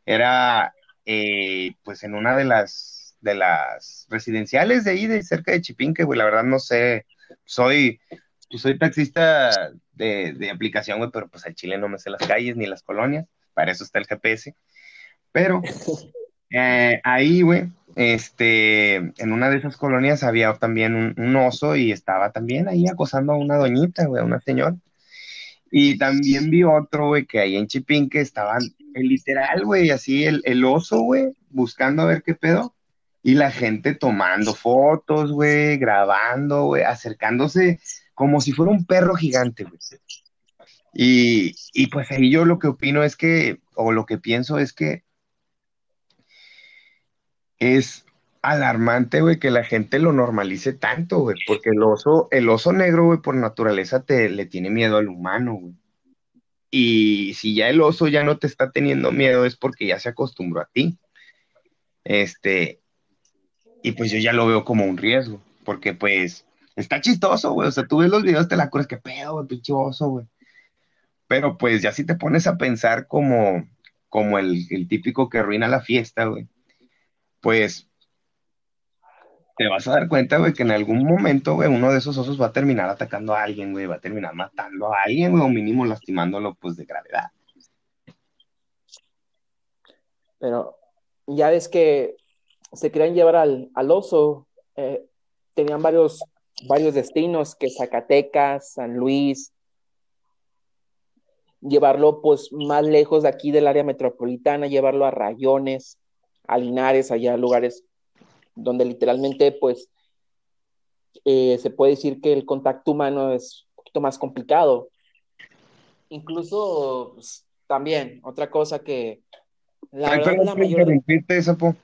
era, eh, pues, en una de las, de las residenciales de ahí, de cerca de Chipinque, güey. La verdad no sé, soy, pues, soy taxista de, de aplicación, güey, pero pues al Chile no me sé las calles ni las colonias. Para eso está el GPS. Pero <laughs> eh, ahí, güey, este, en una de esas colonias había también un, oso y estaba también ahí acosando a una doñita, güey, a una señora. Y también vi otro, güey, que ahí en Chipinque estaban, literal, güey, así el, el oso, güey, buscando a ver qué pedo. Y la gente tomando fotos, güey, grabando, güey, acercándose como si fuera un perro gigante, güey. Y, y pues ahí yo lo que opino es que, o lo que pienso es que es alarmante, güey, que la gente lo normalice tanto, güey, porque el oso, el oso negro, güey, por naturaleza te le tiene miedo al humano, güey. Y si ya el oso ya no te está teniendo miedo es porque ya se acostumbró a ti. Este, y pues yo ya lo veo como un riesgo, porque pues está chistoso, güey, o sea, tú ves los videos, te la curas, que pedo, güey, pinche oso, güey. Pero pues ya si te pones a pensar como, como el, el típico que arruina la fiesta, güey pues te vas a dar cuenta, güey, que en algún momento, güey, uno de esos osos va a terminar atacando a alguien, güey, va a terminar matando a alguien, güey, o mínimo lastimándolo, pues, de gravedad. Pero ya ves que se querían llevar al, oso, eh, tenían varios, varios destinos, que Zacatecas, San Luis, llevarlo, pues, más lejos de aquí del área metropolitana, llevarlo a Rayones, a Linares, allá lugares donde literalmente, pues, eh, se puede decir que el contacto humano es un poquito más complicado. Incluso, pues, también, otra cosa que... La verdad, interrumpirte, Sapo.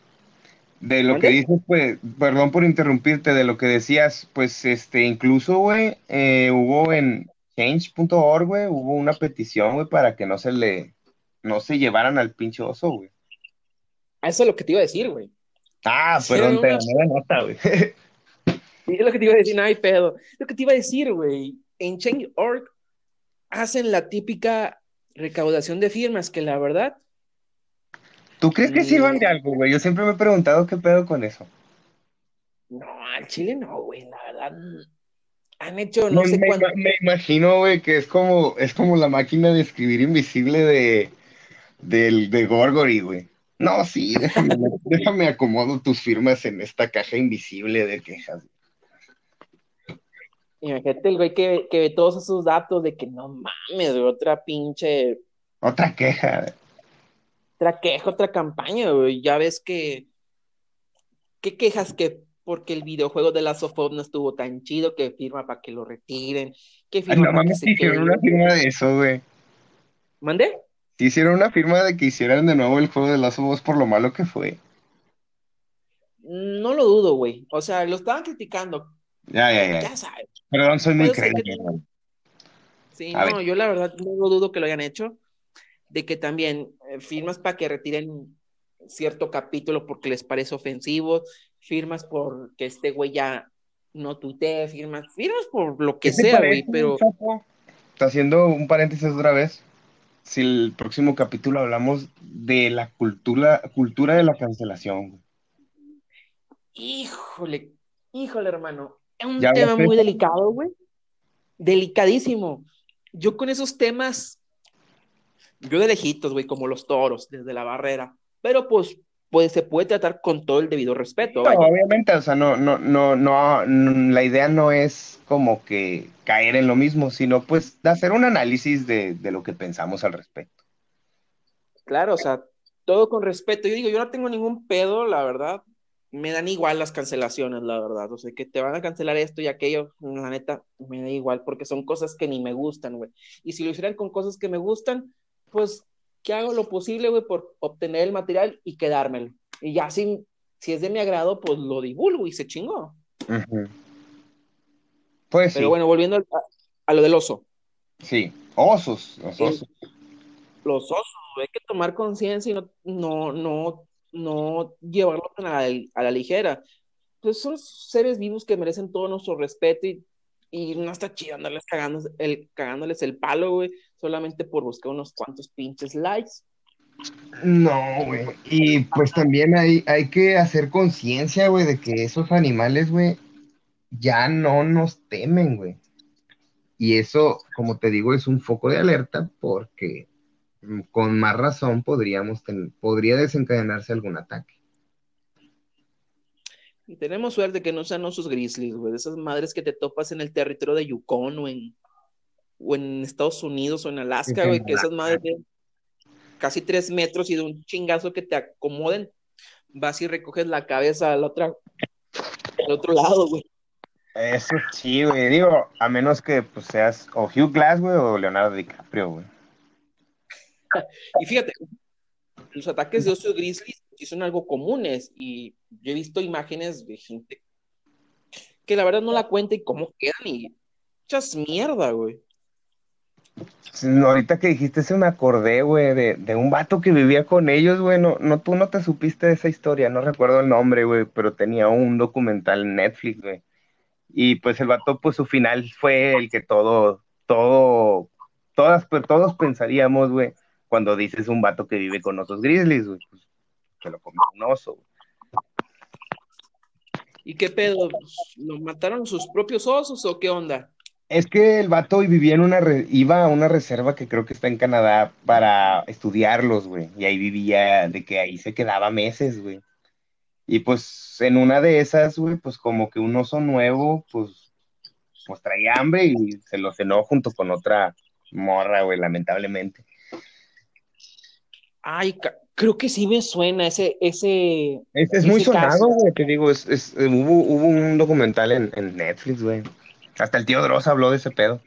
De lo que dices, pues, perdón por interrumpirte, de lo que decías, pues, este, incluso, güey, eh, hubo en change.org, güey, hubo una petición, güey, para que no se le, no se llevaran al pinche oso, güey. Eso es lo que te iba a decir, güey. Ah, perdón, te una... nota, güey. <laughs> es lo que te iba a decir, no hay pedo. Lo que te iba a decir, güey. En Change.org hacen la típica recaudación de firmas, que la verdad. ¿Tú crees que sirvan de algo, güey? Yo siempre me he preguntado qué pedo con eso. No, al Chile no, güey, la verdad. Han hecho no, sé me, cuánto. Me imagino, güey, que es como, es como la máquina de escribir invisible de, del, de Gorgory, güey. No, sí, déjame, <laughs> déjame acomodo tus firmas en esta caja invisible de quejas. Imagínate el güey que, que ve todos esos datos de que no mames, de otra pinche. Otra queja. Otra queja, otra campaña, güey. Ya ves que. ¿Qué quejas que porque el videojuego de Last of Us no estuvo tan chido que firma para que lo retiren? ¿Qué firma no mames, hicieron una firma de eso, güey. ¿Mande? Hicieron una firma de que hicieran de nuevo el juego de Last of Us por lo malo que fue. No lo dudo, güey. O sea, lo estaban criticando. Ya, ya, ya. Ya sabes. Perdón, soy muy creíble. Sí, no, yo la verdad no lo dudo que lo hayan hecho. De que también firmas para que retiren cierto capítulo porque les parece ofensivo, firmas porque este güey ya no tuitee, firmas, firmas por lo que sea, güey, pero... Está haciendo un paréntesis otra vez si el próximo capítulo hablamos de la cultura, cultura de la cancelación. Híjole, híjole, hermano. Es un tema muy delicado, güey. Delicadísimo. Yo con esos temas, yo de lejitos, güey, como los toros, desde la barrera. Pero pues, pues se puede tratar con todo el debido respeto. No, obviamente, o sea, no, no, no, no, la idea no es como que caer en lo mismo, sino pues de hacer un análisis de, lo que pensamos al respecto. Claro, o sea, todo con respeto. Yo digo, yo no tengo ningún pedo, la verdad. Me dan igual las cancelaciones, la verdad. O sea, que te van a cancelar esto y aquello, la neta, me da igual, porque son cosas que ni me gustan, güey. Y si lo hicieran con cosas que me gustan, pues que hago lo posible, güey, por obtener el material y quedármelo. Y ya si, si es de mi agrado, pues lo divulgo y se chingó. Pues Pero bueno, volviendo a, lo del oso. Sí, osos, los osos. los osos, hay que tomar conciencia y no, no, no, no llevarlos a la, a la ligera. Pues son seres vivos que merecen todo nuestro respeto y Y no está chido andarles cagando el, cagándoles el palo, güey, solamente por buscar unos cuantos pinches likes. No, güey. Y pues también hay, hay que hacer conciencia, güey, de que esos animales, güey, ya no nos temen, güey. Y eso, como te digo, es un foco de alerta porque mm, con más razón podríamos podría desencadenarse algún ataque. Y tenemos suerte que no sean osos grizzlies, güey, esas madres que te topas en el territorio de Yukon o en, o en Estados Unidos o en Alaska, güey, que esas madres de casi tres metros y de un chingazo que te acomoden, vas y recoges la cabeza al, otra, al otro lado, güey. Eso sí, güey. Digo, a menos que pues, seas o Hugh Glass, güey, o Leonardo DiCaprio, güey. <laughs> y fíjate, los ataques de oso grizzly sí son algo comunes y yo he visto imágenes de gente que la verdad no la cuenta y cómo quedan y muchas mierda, güey. ahorita que dijiste eso me acordé, güey, de, de, un vato que vivía con ellos, güey. No, no, tú no te supiste de esa historia, no recuerdo el nombre, güey, pero tenía un documental en Netflix, güey y pues el vato, pues su final fue el que todo, todo, todas, todos pensaríamos, güey, cuando dices un vato que vive con osos grizzlies, güey, que lo comió un oso. ¿Y qué pedo? ¿Lo mataron sus propios osos o qué onda? Es que el vato vivía en una iba a una reserva que creo que está en Canadá para estudiarlos, güey. Y ahí vivía, de que ahí se quedaba meses, güey. Y pues en una de esas, güey, pues como que un oso nuevo, pues, pues traía hambre y se lo cenó junto con otra morra, güey, lamentablemente. Ay, creo que sí me suena ese, ese. Es muy sonado, güey, te digo, es, es, hubo, hubo un documental en, en Netflix, güey. Hasta el tío Dross habló de ese pedo.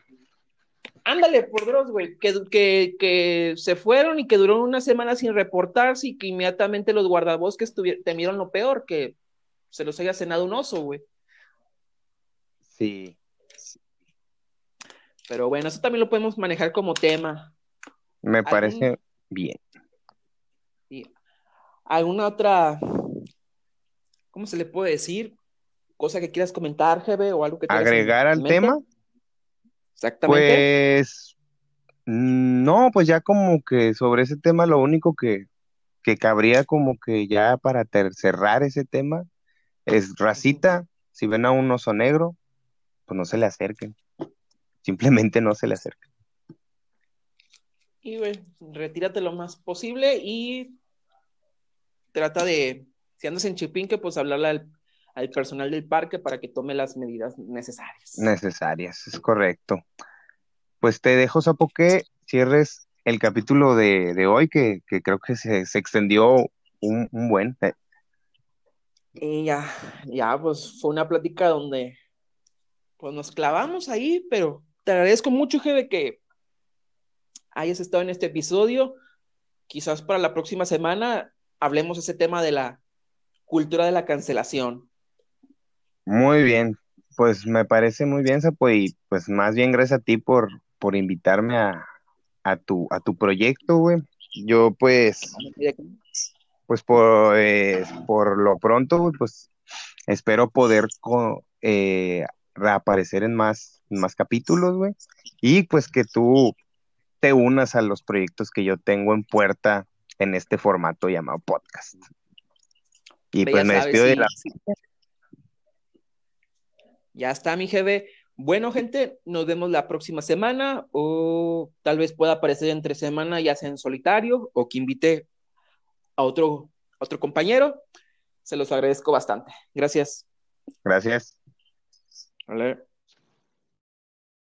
Ándale, por Dios, güey, que, que, se fueron y que duró una semana sin reportarse y que inmediatamente los guardabosques temieron lo peor, que se los haya cenado un oso, güey. Sí. Pero bueno, eso también lo podemos manejar como tema. Me parece bien. ¿Alguna otra, cómo se le puede decir? Cosa que quieras comentar, Jebe, o algo que ¿Agregar al tema? Exactamente. Pues no, pues ya como que sobre ese tema lo único que, que cabría como que ya para cerrar ese tema es racita, si ven a un oso negro, pues no se le acerquen. Simplemente no se le acerquen. Y güey, retírate lo más posible y trata de, si andas en Chipinque, pues hablarle al al personal del parque para que tome las medidas necesarias. Necesarias, es correcto. Pues te dejo, Sapo, que cierres el capítulo de, hoy, que, creo que se, extendió un, buen. Eh. Y ya, ya, pues fue una plática donde pues nos clavamos ahí, pero te agradezco mucho, de que hayas estado en este episodio. Quizás para la próxima semana hablemos ese tema de la cultura de la cancelación. Muy bien, pues me parece muy bien, Sapo, y pues más bien gracias a ti por, por invitarme a, a, tu, a tu proyecto, güey. Yo pues, pues por, eh, por lo pronto, pues espero poder eh, reaparecer en más, en más capítulos, güey. Y pues que tú te unas a los proyectos que yo tengo en puerta en este formato llamado podcast. Y pues me despido de la ya está, mi jefe. Bueno, gente, nos vemos la próxima semana o tal vez pueda aparecer entre semana, ya sea en solitario o que invite a otro, otro compañero. Se los agradezco bastante. Gracias. Gracias. Vale.